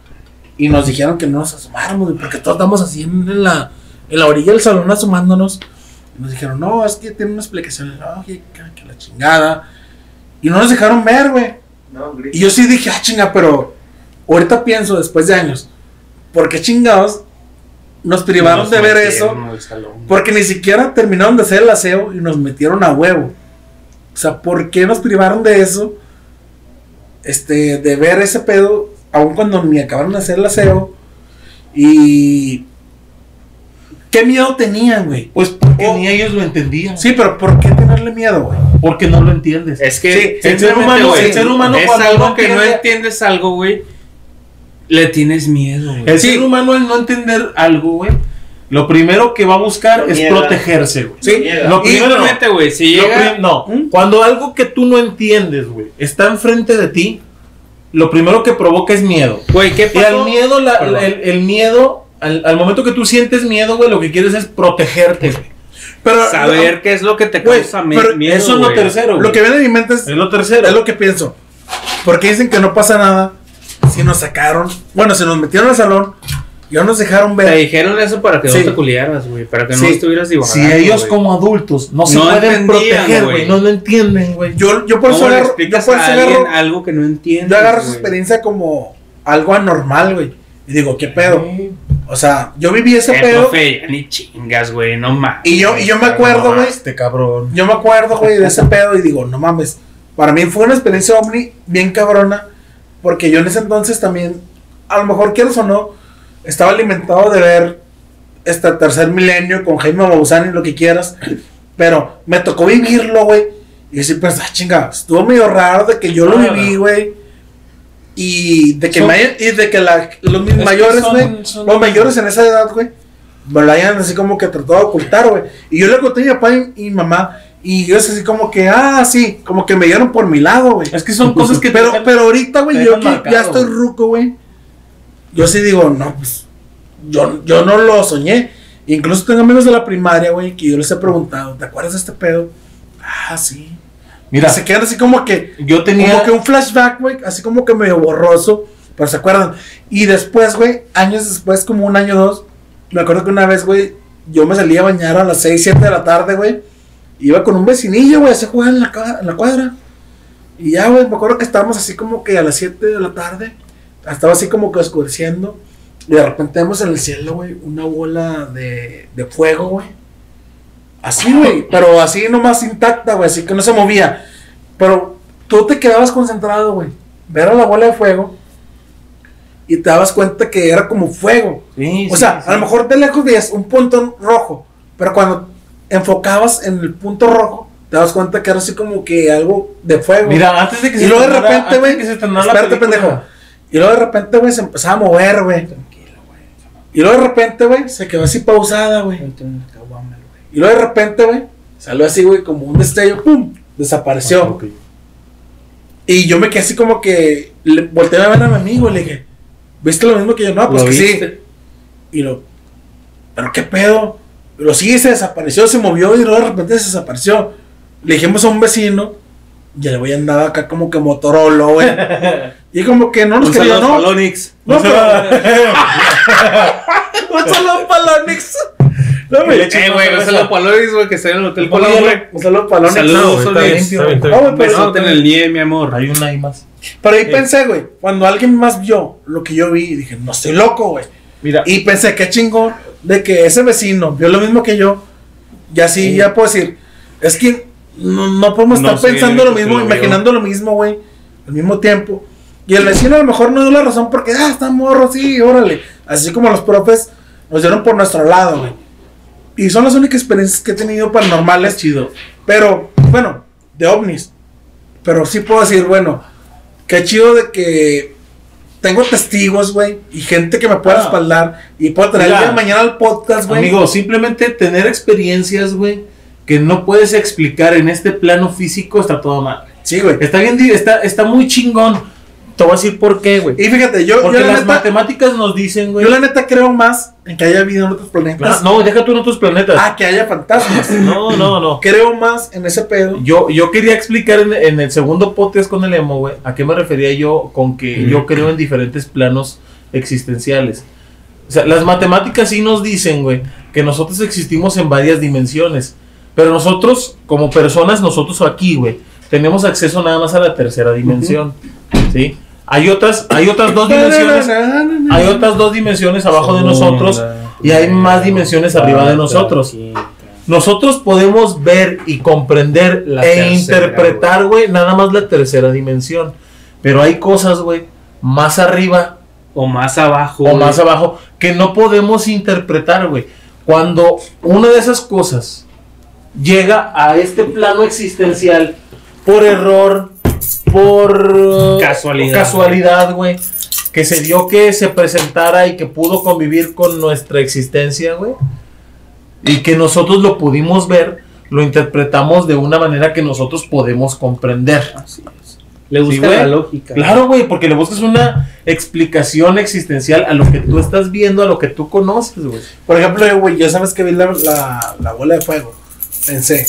Y nos dijeron que no nos asomáramos, porque todos estamos así en la, en la orilla del salón asomándonos. Y nos dijeron, no, es que tiene una explicación lógica, que la chingada. Y no nos dejaron ver, güey. No, Y yo sí dije, ah, chinga, pero ahorita pienso, después de años, ¿por qué chingados nos privaron Nos de ver eso? Porque ni siquiera terminaron de hacer el aseo y nos metieron a huevo. O sea, ¿por qué nos privaron de eso? Este, de ver ese pedo, aun cuando ni acabaron de hacer el aseo. Y. ¿Qué miedo tenían, güey? Pues porque Oh. ni ellos lo entendían. Sí, pero ¿por qué tenerle miedo, güey? Porque no lo entiendes. Es que Sí, el ser humano- güey, el ser humano es cuando algo no que no entiende- entiendes algo, güey. Le tienes miedo, güey. El Sí, ser humano al no entender algo, güey, lo primero que va a buscar Lo es protegerse, güey. Sí. Niega. Lo primero güey, si Lo llega... no, ¿Mm? cuando algo que tú no entiendes, güey, está enfrente de ti, lo primero que provoca es miedo. Güey, ¿qué Y pasó? miedo, la- Perdón. el, el miedo, al, al momento que tú sientes miedo, güey, lo que quieres es protegerte, güey. Pero Saber qué es lo que te causa pero miedo, Eso es lo güey. tercero, lo güey. que viene a mi mente es, Es lo tercero. es lo que pienso. Porque dicen que no pasa nada si nos sacaron, bueno, si nos metieron al salón y no nos dejaron Te ver. dijeron eso para que Sí. no te culiaras, güey. Para que no Sí. estuvieras divagando, Si ellos güey. como adultos no se No pueden proteger, güey. no lo entienden, güey. Yo, yo por eso ¿Cómo le agarro, yo por eso agarro, algo que no entiendes, yo agarro esa güey? experiencia como algo anormal, güey. Y digo, ¿qué pedo? O sea, yo viví ese Eh, pedo. profe, ni chingas, güey, no mames. Y yo, y yo me acuerdo, güey. Este cabrón. Yo me acuerdo, güey, de ese pedo y digo, no mames. Para mí fue una experiencia ovni bien cabrona. Porque yo en ese entonces también, a lo mejor quieras o no, estaba alimentado de ver este tercer milenio con Jaime Maussan y lo que quieras. Pero me tocó vivirlo, güey. Y sí, pues, ah, chinga, estuvo medio raro de que yo lo viví, güey. Y de que, hayan- y de que la- los mis Es mayores, güey, los mayores en esa edad, güey, me lo hayan así como que tratado de ocultar, güey. Y yo le conté a mi papá y, mi mamá. Y yo así como que, ah, sí, como que me dieron por mi lado, güey. Es que son cosas que Pero, dejan- pero ahorita, güey, yo que marcado, ya estoy ruco, güey. Yo sí digo, no, pues, yo, yo no lo soñé. Incluso tengo amigos de la primaria, güey, que yo les he preguntado, ¿te acuerdas de este pedo? Ah, sí. Mira, se quedan así como que, yo tenía como que un flashback, güey, así como que medio borroso, pero se acuerdan. Y después, güey, años después, como un año o dos, me acuerdo que una vez, güey, yo me salí a bañar a las 6, 7 de la tarde, güey. Iba con un vecinillo, güey, así jugando en la, en la cuadra. Y ya, güey, me acuerdo que estábamos así como que a las 7 de la tarde. Estaba así como que oscureciendo. Y de repente vemos en el cielo, güey, una bola de, de fuego, güey. Así, güey, pero así nomás intacta, güey, así que no se movía. Pero tú te quedabas concentrado, güey. Ver a la bola de fuego y te dabas cuenta que era como fuego. Sí, O sí, sea, sí. a lo mejor de lejos veías un punto rojo, pero cuando enfocabas en el punto rojo, te das cuenta que era así como que algo de fuego. Mira, antes de que y luego de repente, güey, se espérate, pendejo. Y luego de repente, güey, se empezaba a mover, güey. Y luego de repente, güey, se quedó así pausada, güey. Y luego de repente, güey, salió así, güey, como un destello, ¡pum! Desapareció. Y yo me quedé así como que le, volteé a ver a mi amigo y le dije, ¿viste lo mismo que yo? No, pues ¿Lo que sí. Y lo, ¿pero qué pedo? Lo sí, se desapareció, se movió y luego de repente se desapareció. Le dijimos a un vecino, y el güey andaba acá como que Motorola, güey. *laughs* y como que no nos quería, ¿no? para Lonix. No, pero- *laughs* un saludo para No, güey. Eh, güey, un saludo para Lonix, güey, que está en el Hotel ¿Cómo Colón, se güey. Un saludo para Lonix. Saludos, güey, Un pero- besote en el nie, mi amor. Hay una ahí más. Pero ahí pensé, güey, cuando alguien más vio lo que yo vi, dije, no estoy loco, güey. Mira, Y pensé, qué chingón de que ese vecino vio lo mismo que yo. Y así ya puedo decir, es que no, no podemos No estar el pensando lo mismo, lo imaginando lo mismo, güey, al mismo tiempo. Y el vecino a lo mejor no dio la razón porque, ah, está morro, sí, órale. Así como los profes nos dieron por nuestro lado, güey. Y son las únicas experiencias que he tenido paranormales. chido. Pero, bueno, de ovnis. Pero sí puedo decir, bueno, qué chido de que tengo testigos, güey, y gente que me pueda Ah. respaldar y puedo traer el día de mañana al podcast, güey. Amigo, simplemente tener experiencias, güey, que no puedes explicar en este plano físico está toda mal. Sí, güey. Está bien, está, está muy chingón. Te voy a decir por qué, güey. Y fíjate, yo, Porque yo, la las neta, matemáticas nos dicen, güey. yo la neta creo más en que haya vida en otros planetas. Ah, No, deja tú en otros planetas. Ah, que haya fantasmas. *laughs* No, no, no. creo más en ese pedo. Yo, yo quería explicar en, en el segundo podcast con el emo, güey, a qué me refería yo con que yo creo en diferentes planos existenciales. O sea, las matemáticas sí nos dicen, güey, que nosotros existimos en varias dimensiones. Pero nosotros, como personas, nosotros aquí, güey, tenemos acceso nada más a la tercera dimensión. ¿Sí? Hay otras, hay otras dos *laughs* dimensiones. Hay otras dos dimensiones abajo de nosotros y hay más dimensiones arriba de nosotros. Nosotros podemos ver y comprender La e tercera, interpretar, güey, nada más la tercera dimensión. Pero hay cosas, güey, más arriba O más abajo. o más abajo que no podemos interpretar, güey. Cuando una de esas cosas llega a este plano existencial por error, por Casualidad. casualidad, güey, que se dio que se presentara y que pudo convivir con nuestra existencia, güey, y que nosotros lo pudimos ver, lo interpretamos de una manera que nosotros podemos comprender. Así es. Le gusta güey. la lógica. Claro, güey, porque le buscas una explicación existencial a lo que tú estás viendo, a lo que tú conoces, güey. Por ejemplo, güey, ya sabes que vi la, la, la bola de fuego. Pensé.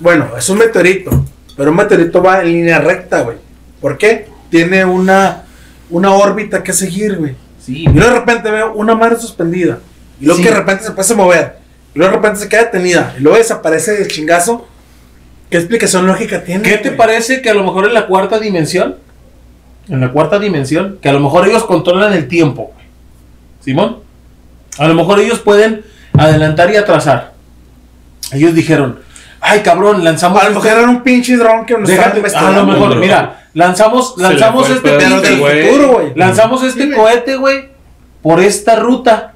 Bueno, es un meteorito. Pero un meteorito va en línea recta, güey. ¿Por qué? Tiene una, una órbita que seguir, güey. Sí, Y luego de repente veo una madre suspendida. Y luego Sí. que de repente se empieza a mover. Y luego de repente se queda detenida. Y luego desaparece de chingazo. ¿Qué explicación lógica tiene? ¿Qué te güey? parece que a lo mejor en la cuarta dimensión, en la cuarta dimensión, que a lo mejor ellos controlan el tiempo, güey? Simón, a lo mejor ellos pueden adelantar y atrasar. Ellos dijeron, ay cabrón, lanzamos. A lo mejor era un pinche dron que nos estaba Déjate, a lo mejor, mira, lanzamos, le lanzamos este pedo, del güey. futuro, güey. Lanzamos este Sí, cohete, güey, por esta ruta.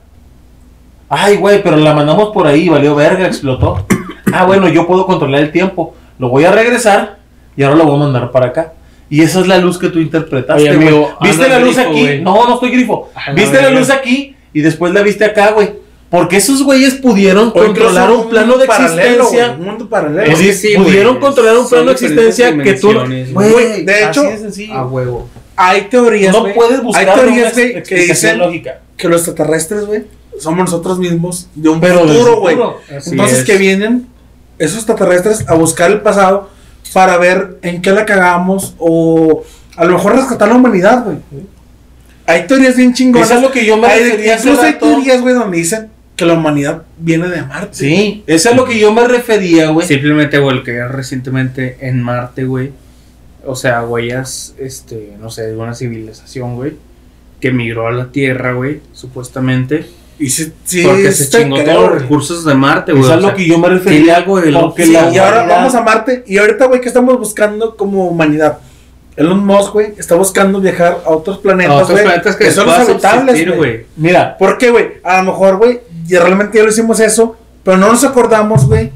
Ay, güey, pero la mandamos por ahí, valió verga, explotó. Ah, bueno, yo puedo controlar el tiempo. Lo voy a regresar y ahora lo voy a mandar para acá. Y esa es la luz que tú interpretaste, Oye, amigo, güey. ¿Viste la luz grifo, aquí? güey. No, no estoy grifo. ¿Viste la luz aquí? Y después la viste acá, güey. Porque esos güeyes pudieron controlar un plano de paralelo, existencia. Un mundo paralelo. Sí, pudieron controlar un plano de existencia que tú. güey. De hecho, de. A huevo. Hay teorías, no güey. puedes buscar Hay teorías, una que dicen lógica. que los extraterrestres, güey, somos nosotros mismos de un Pero futuro, güey. Entonces es. que vienen esos extraterrestres a buscar el pasado para ver en qué la cagamos o a lo mejor rescatar la humanidad, güey. Hay teorías bien chingonas. Eso es lo que yo me Hay- refería hace Incluso hay teorías, güey, donde dicen que la humanidad viene de Marte. Sí, eso es a lo que yo me refería, güey. Simplemente, güey, el que recientemente en Marte, güey. O sea, huellas, este, no sé, de una civilización, güey. Que migró a la Tierra, güey, supuestamente. Y sí, sí, Porque se chingó todos los recursos de Marte, güey. Es a lo sea, que yo me refería. algo de loco. que Sí, la y ahora vamos a Marte. Y ahorita, güey, ¿qué estamos buscando como humanidad? Elon Musk, güey, está buscando viajar a otros planetas, A otros güey. planetas que son habitables, güey. Mira, ¿Por qué, güey? A lo mejor, güey, ya realmente ya lo hicimos eso, pero no nos acordamos, güey.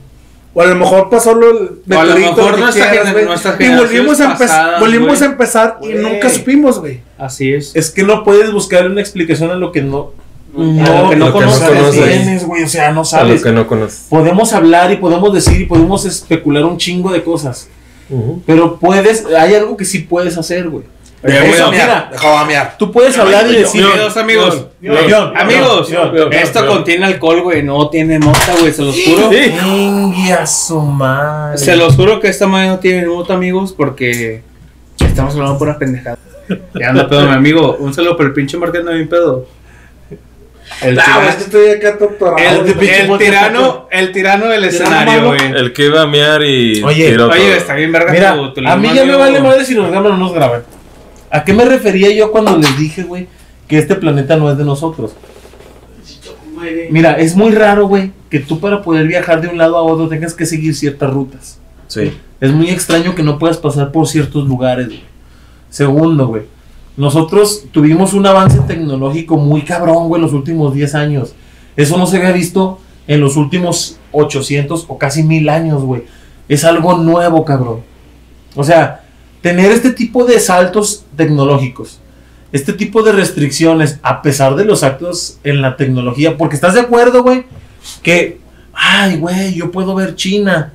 O a lo mejor pasó lo el O a lo mejor nuestra quieras, güey, Y volvimos a, pasadas, volvimos a empezar y nunca supimos, güey. Así es. es que no puedes buscar una explicación a lo que no. A lo que no Lo que no conoces. tienes, güey. O sea, no A lo sabes. que no conoces. Podemos hablar y podemos decir y podemos especular un chingo de cosas. Pero puedes, hay algo que sí puedes hacer, güey. Eso, mira, Dejó a miar. tú puedes hablar y decir. Amigos, amigos. Amigos, esto contiene alcohol, güey. No tiene mota, güey. Se los juro. Ingue a su madre. Se los juro que esta madre no tiene mota, amigos, porque estamos hablando pura pendejada. *laughs* Ya anda pedo, mi amigo. Un saludo por el pinche Martín anda bien pedo. El, güey, tira- es que estoy acá torturado. el- tirano, el tirano del Tirano escenario, güey. El que iba a mear y Oye, Oye, está bien verga Mira, tu- tu a mí ya me vale madre si nos graban o no nos graban. ¿A qué me refería yo cuando les dije, güey, que este planeta no es de nosotros? Mira, es muy raro, güey, que tú para poder viajar de un lado a otro tengas que seguir ciertas rutas. Sí. Es muy extraño que no puedas pasar por ciertos lugares, güey. Segundo, güey. Nosotros tuvimos un avance tecnológico muy cabrón, güey, en los últimos 10 años. Eso no se había visto en los últimos 800 o casi mil años, güey. Es algo nuevo, cabrón. O sea, tener este tipo de saltos tecnológicos, este tipo de restricciones, a pesar de los actos en la tecnología, porque estás de acuerdo, güey, que, ay, güey, yo puedo ver China,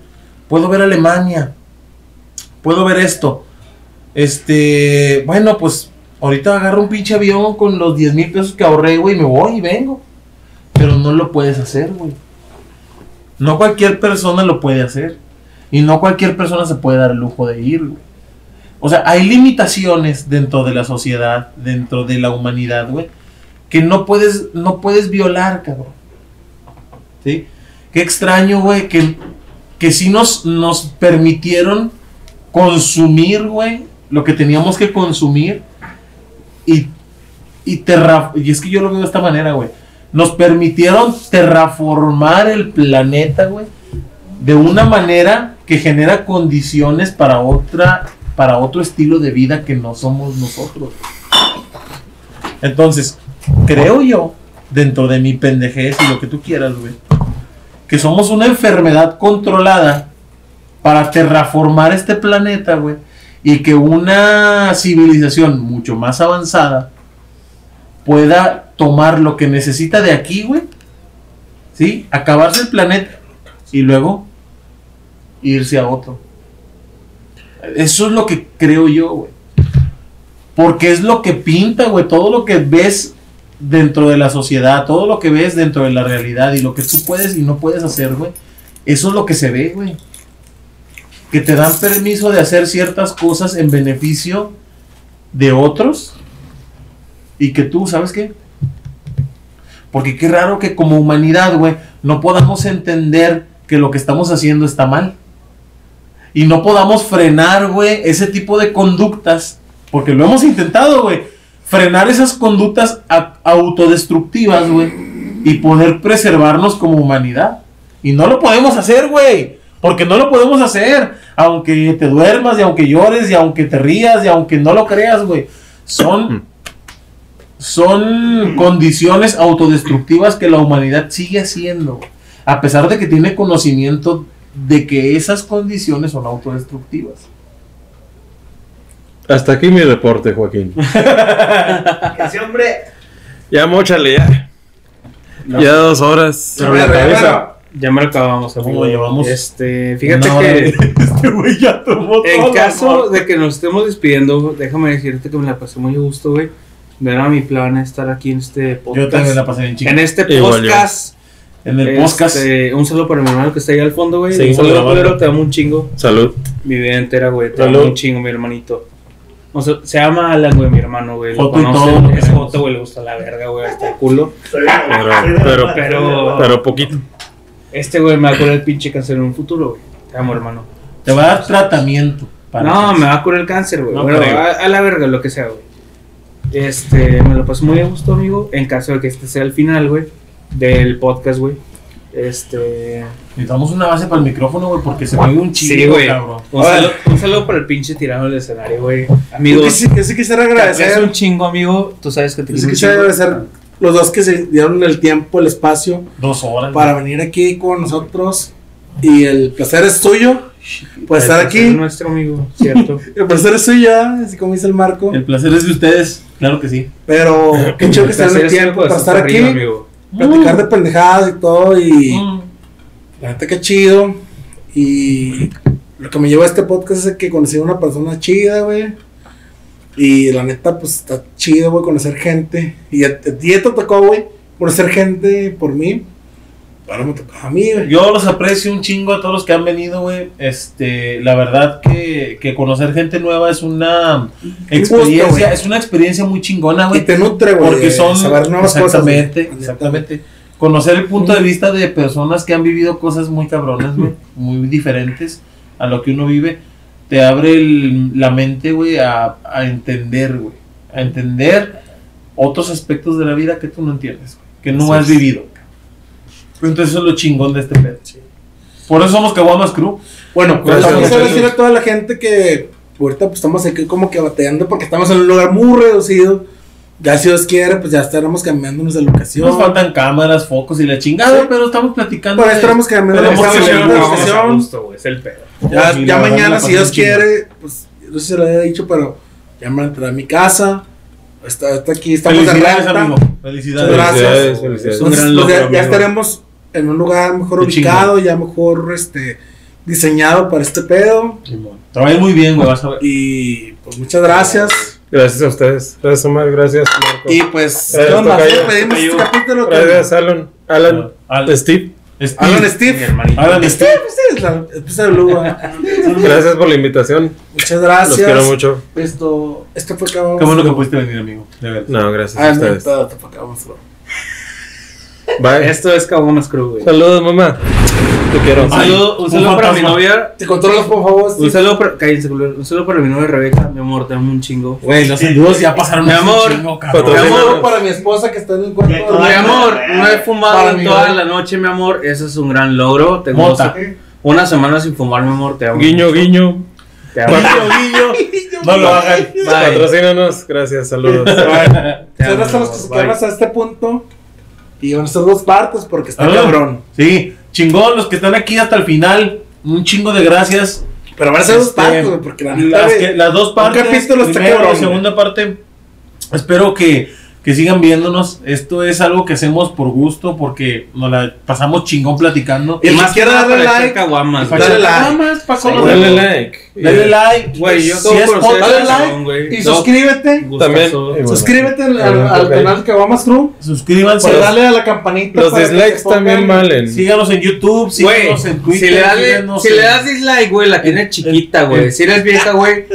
puedo ver Alemania, puedo ver esto. Este, bueno, pues ahorita agarro un pinche avión con los 10 mil pesos que ahorré, güey, me voy y vengo. Pero no lo puedes hacer, güey. No cualquier persona lo puede hacer. Y no cualquier persona se puede dar el lujo de ir, güey. O sea, hay limitaciones dentro de la sociedad, dentro de la humanidad, güey, que no puedes, no puedes violar, cabrón. ¿Sí? Qué extraño, güey, que, que sí nos, nos permitieron consumir, güey, lo que teníamos que consumir y, y terra- y es que yo lo veo de esta manera, güey. Nos permitieron terraformar el planeta, güey, de una manera que genera condiciones para otra para otro estilo de vida que no somos nosotros. Entonces, creo yo, dentro de mi pendejez y lo que tú quieras, güey, que somos una enfermedad controlada para terraformar este planeta, güey, y que una civilización mucho más avanzada pueda tomar lo que necesita de aquí, güey, ¿sí? Acabarse el planeta y luego irse a otro. Eso es lo que creo yo, güey. Porque es lo que pinta, güey. Todo lo que ves dentro de la sociedad, todo lo que ves dentro de la realidad y lo que tú puedes y no puedes hacer, güey. Eso es lo que se ve, güey. Que te dan permiso de hacer ciertas cosas en beneficio de otros. Y que tú, ¿sabes qué? Porque qué raro que como humanidad, güey, no podamos entender que lo que estamos haciendo está mal. Y no podamos frenar, güey, ese tipo de conductas. Porque lo hemos intentado, güey. Frenar esas conductas autodestructivas, güey. Y poder preservarnos como humanidad. Y no lo podemos hacer, güey. Porque no lo podemos hacer. Aunque te duermas y aunque llores y aunque te rías y aunque no lo creas, güey. Son son condiciones autodestructivas que la humanidad sigue haciendo, a pesar de que tiene conocimiento de que esas condiciones son autodestructivas. Hasta aquí mi reporte, Joaquín. *laughs* Ese hombre. Ya mochale, ya. Ya dos horas. Pero la cabeza. Ya me lo acabamos, amigo. ¿Cómo llevamos? Este, fíjate que este güey ya tomó *laughs* en todo, caso de que nos estemos despidiendo, déjame decirte que me la pasé muy a gusto, güey. No era mi plan estar aquí en este podcast. Yo también la pasé bien chica. En este Igual podcast. En el este, podcast. Un saludo para mi hermano que está ahí al fondo, güey. Un saludo, culero, te amo un chingo. Salud. Mi vida entera, güey. Te Salud. amo un chingo, mi hermanito. O sea, se llama Alan, güey, mi hermano, güey. Lo conoce, es foto, güey, le gusta la verga, güey, hasta el culo. Pero, pero, Pero, pero poquito. este güey me va a curar el pinche cáncer en un futuro, güey. Te amo, hermano. Te va a dar tratamiento. para no, me va a curar el cáncer, güey. No bueno, creo. a, a la verga, lo que sea, güey. Este, me lo paso muy a gusto, amigo. En caso de que este sea el final, güey. Del podcast, güey. Este. Necesitamos una base para el micrófono, güey, porque se me oye un chingo, Sí, güey. cabrón. Un saludo, un saludo para el pinche tirado del escenario, güey. Amigo, Yo sí, yo sí quisiera agradecer. un chingo, amigo. Tú sabes que te Yo sí quisiera agradecer los dos que se dieron el tiempo, el espacio Dos horas. para venir aquí con nosotros. Y el placer es tuyo por estar Es aquí. nuestro amigo, ¿cierto? *laughs* El placer es suyo, así como dice el Marco. El placer es de ustedes, claro que sí. Pero *coughs* qué chido que Placer el es tiempo pues, para estar aquí, arriba, amigo. Platicar de pendejadas y todo. Y Mm. la neta, qué chido. Y lo que me llevó a este podcast es que conocí a una persona chida, güey. Y la neta, pues está chido, güey, conocer gente. Y a, ti te tocó, güey, conocer gente por mí. Ahora me a mí, güey. Yo los aprecio un chingo a todos los que han venido, güey. Este, la verdad que, que conocer gente nueva es una experiencia, es una experiencia muy chingona, Y güey. te nutre, güey. Porque son saber nuevas cosas. güey. exactamente, exactamente. Conocer el punto de vista de personas que han vivido cosas muy cabronas, güey, muy diferentes a lo que uno vive, te abre el- la mente, güey, a, a entender, güey, a entender otros aspectos de la vida que tú no entiendes, güey, que no has vivido. Entonces eso es lo chingón de este pedo. Por eso somos Caguamas Crew. Bueno, pues vamos a decir a toda la gente que ahorita pues estamos aquí como que bateando porque estamos en un lugar muy reducido. Ya si Dios quiere, pues ya estaremos cambiándonos de locación. Nos faltan cámaras, focos y la chingada, Sí. pero estamos platicando. Pero de- estaremos cambiando de Pero locación. sí, de. Es el pedo. Ya, Sí, mañana, si Dios quiere, pues no sé si se lo había dicho, pero ya me van a entrar a mi casa. Está, está aquí, estamos de Felicidades, renta. amigo. Felicidades. Gracias. Felicidades, felicidades. Es un gran pues, ya, logro, ya estaremos en un lugar mejor Qué ubicado, ya mejor este diseñado para este pedo. Trabajas muy bien, güey, vas a ver. Y pues muchas gracias. Gracias a ustedes. Gracias, Omar. Gracias, Marco. Y pues, Gracias, ¿qué onda? tocayo. ¿Sí pedimos este capítulo? Gracias, Alan. Alan. Al- Steve. Steve. Alan Steve. Alan Steve. Steve, sí, es la- es el lugo. Gracias por la invitación. Muchas gracias. Los quiero mucho. Esto, esto fue Cabamos. Qué bueno que pudiste venir, amigo. De verdad. No, gracias Ah, a no, ustedes. esto fue. Bye. Esto es Caguamas Crew, güey. Saludos, mamá. Te quiero. Un saludo, un un saludo para mi novia. Te controlas, por favor. Un saludo para, cállense, un saludo para mi novia Rebeca, mi amor, te amo un chingo. Güey, los saludos ya pasaron Mi hace un amor. chingo, cabrón. Mi saludo amor. para mi esposa que está en el cuarto. Mi amor, no he fumado en toda la noche, mi amor. Eso es un gran logro. Tengo Mota. una semana sin fumar, mi amor. Te amo. Guiño, guiño. Te amo. *laughs* Guiño, guiño. No lo hagan. Patrocínanos. Gracias, saludos. Te Muchas amo, gracias a los que amor. hasta este punto. Y van a ser dos partes porque está Ah. cabrón. Sí, chingón, los que están aquí hasta el final. Un chingo de gracias. Pero van a ser dos Este, partes, güey, porque la Las, que- las dos partes, capítulo está cabrón, segunda parte. Espero que, que sigan viéndonos. Esto es algo que hacemos por gusto porque nos la pasamos chingón platicando. Y Y más nada darle like, caguamas, dale like. Más pa' Sí, conocer. Dale like. Dale like. Güey, yo Si es podcast, dale like y suscríbete. También. Suscríbete al, canal vamos Crew. Suscríbanse. Pues dale a la campanita. Los dislikes también valen. Síganos en YouTube, síganos en Twitter. si le, das, síganos si le en- das dislike, güey, la tienes chiquita, güey. en- Si eres vieja, güey,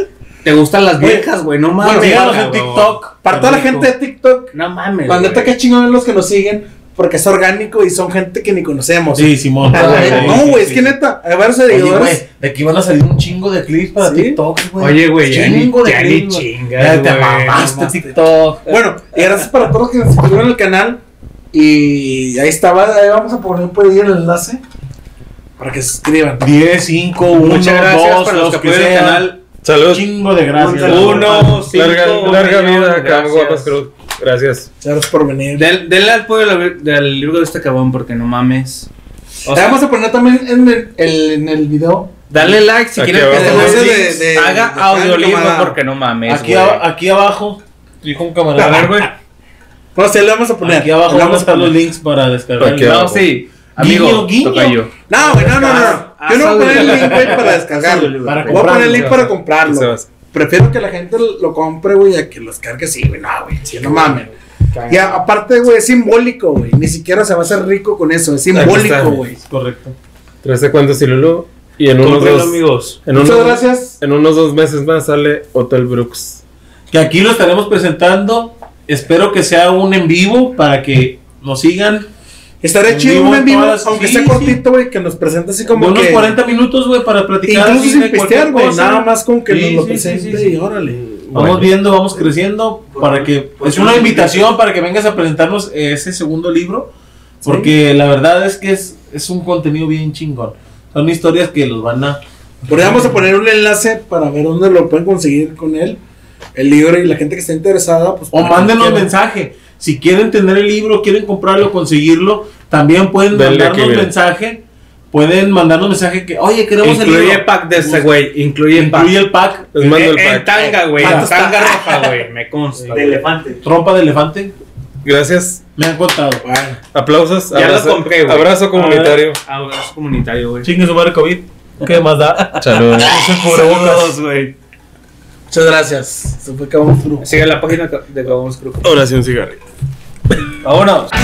te gustan las viejas, güey. No Bueno, mames. síganos en. TikTok. Para toda la gente de TikTok, No mames. la neta que chingón los que nos siguen, porque es orgánico y son gente que ni conocemos. Sí, Simón. Ah, no, güey, es que neta, hay varios seguidores. de aquí van a salir un chingo de clips para. TikTok, güey. Oye, güey, ya ni, Chingo de ya ni clips, güey. chingas, Ya te mamaste. TikTok. Bueno, y gracias para todos los que se suscribieron al canal. Y ahí estaba, ahí vamos a poner por ahí el enlace para que se suscriban. 10, 5, 1, Muchas gracias 2, para los que apoyan el canal. Salud. Chingo de gracias. Uno, cinco, Larga, larga vida, acá, gracias. guapas cruz. Gracias. Gracias por venir. Del- Denle al apoyo del, del libro de este cabrón porque no mames. O sea, vamos a poner también en el, el- en el video. dale like si quieren que De- de- de- haga audiolibro porque no mames. Aquí, a- aquí abajo, dijo un camarada. A ver, güey. No sé, le vamos a poner. Aquí abajo vamos a estar los poner. links para descargar. No, sí. Amigo, Guiño, guiño. No, güey, no, no, no. Haz- Yo no voy a poner el link, güey, para *laughs* descargarlo. Para Voy a poner el link para comprarlo. Prefiero que la gente lo compre, güey, a que lo descargue sí, güey. No, güey, sí, no mames. Y a- aparte, güey, es simbólico, güey. Ni siquiera se va a hacer rico con eso. Es simbólico, güey. Correcto. 13 cuentos y Lulu. Y en unos dos. amigos. En Muchas unos, gracias. en unos dos meses más sale Hotel Brooks. Que aquí lo estaremos presentando. Espero que sea un en vivo para que nos sigan. Estaré En chido vivo un en vivo, todas- aunque sí, sea sí. cortito, güey, que nos presente así como unos que... 40 minutos, güey, para platicar. Incluso así sin pistear, güey. Nada más con que Sí, nos lo sí, sí, presente sí, sí. y órale. Vamos Bueno. viendo, vamos creciendo para que es una invitación para que vengas a presentarnos ese segundo libro. Porque la verdad es que es, es un contenido bien chingón. Son historias que los van a. Por ahí vamos a poner un enlace para ver dónde lo pueden conseguir con él. El libro y la gente que esté interesada, pues. O mándenos mensaje. Si quieren tener el libro, quieren comprarlo, conseguirlo, también pueden mandarnos mira. mensaje. Pueden mandarnos mensaje que, oye, queremos el Incluye libro. pack de este, güey. Incluye pack. Incluye el pack. Les mando el En- en pack. tanga, güey. ¿Cuánto En tanga roja, güey. Me consta. De elefante. Trompa de elefante. Gracias. Me han contado. Bueno, Aplausos. Ya abrazo, lo compré, güey. Abrazo comunitario. Abrazo comunitario, güey. Chingue su madre COVID. ¿Qué más da? Saludos. *laughs* Saludos, güey. muchas gracias. Se fue. Sigue la página de. Ahora sí un cigarrito. Vámonos.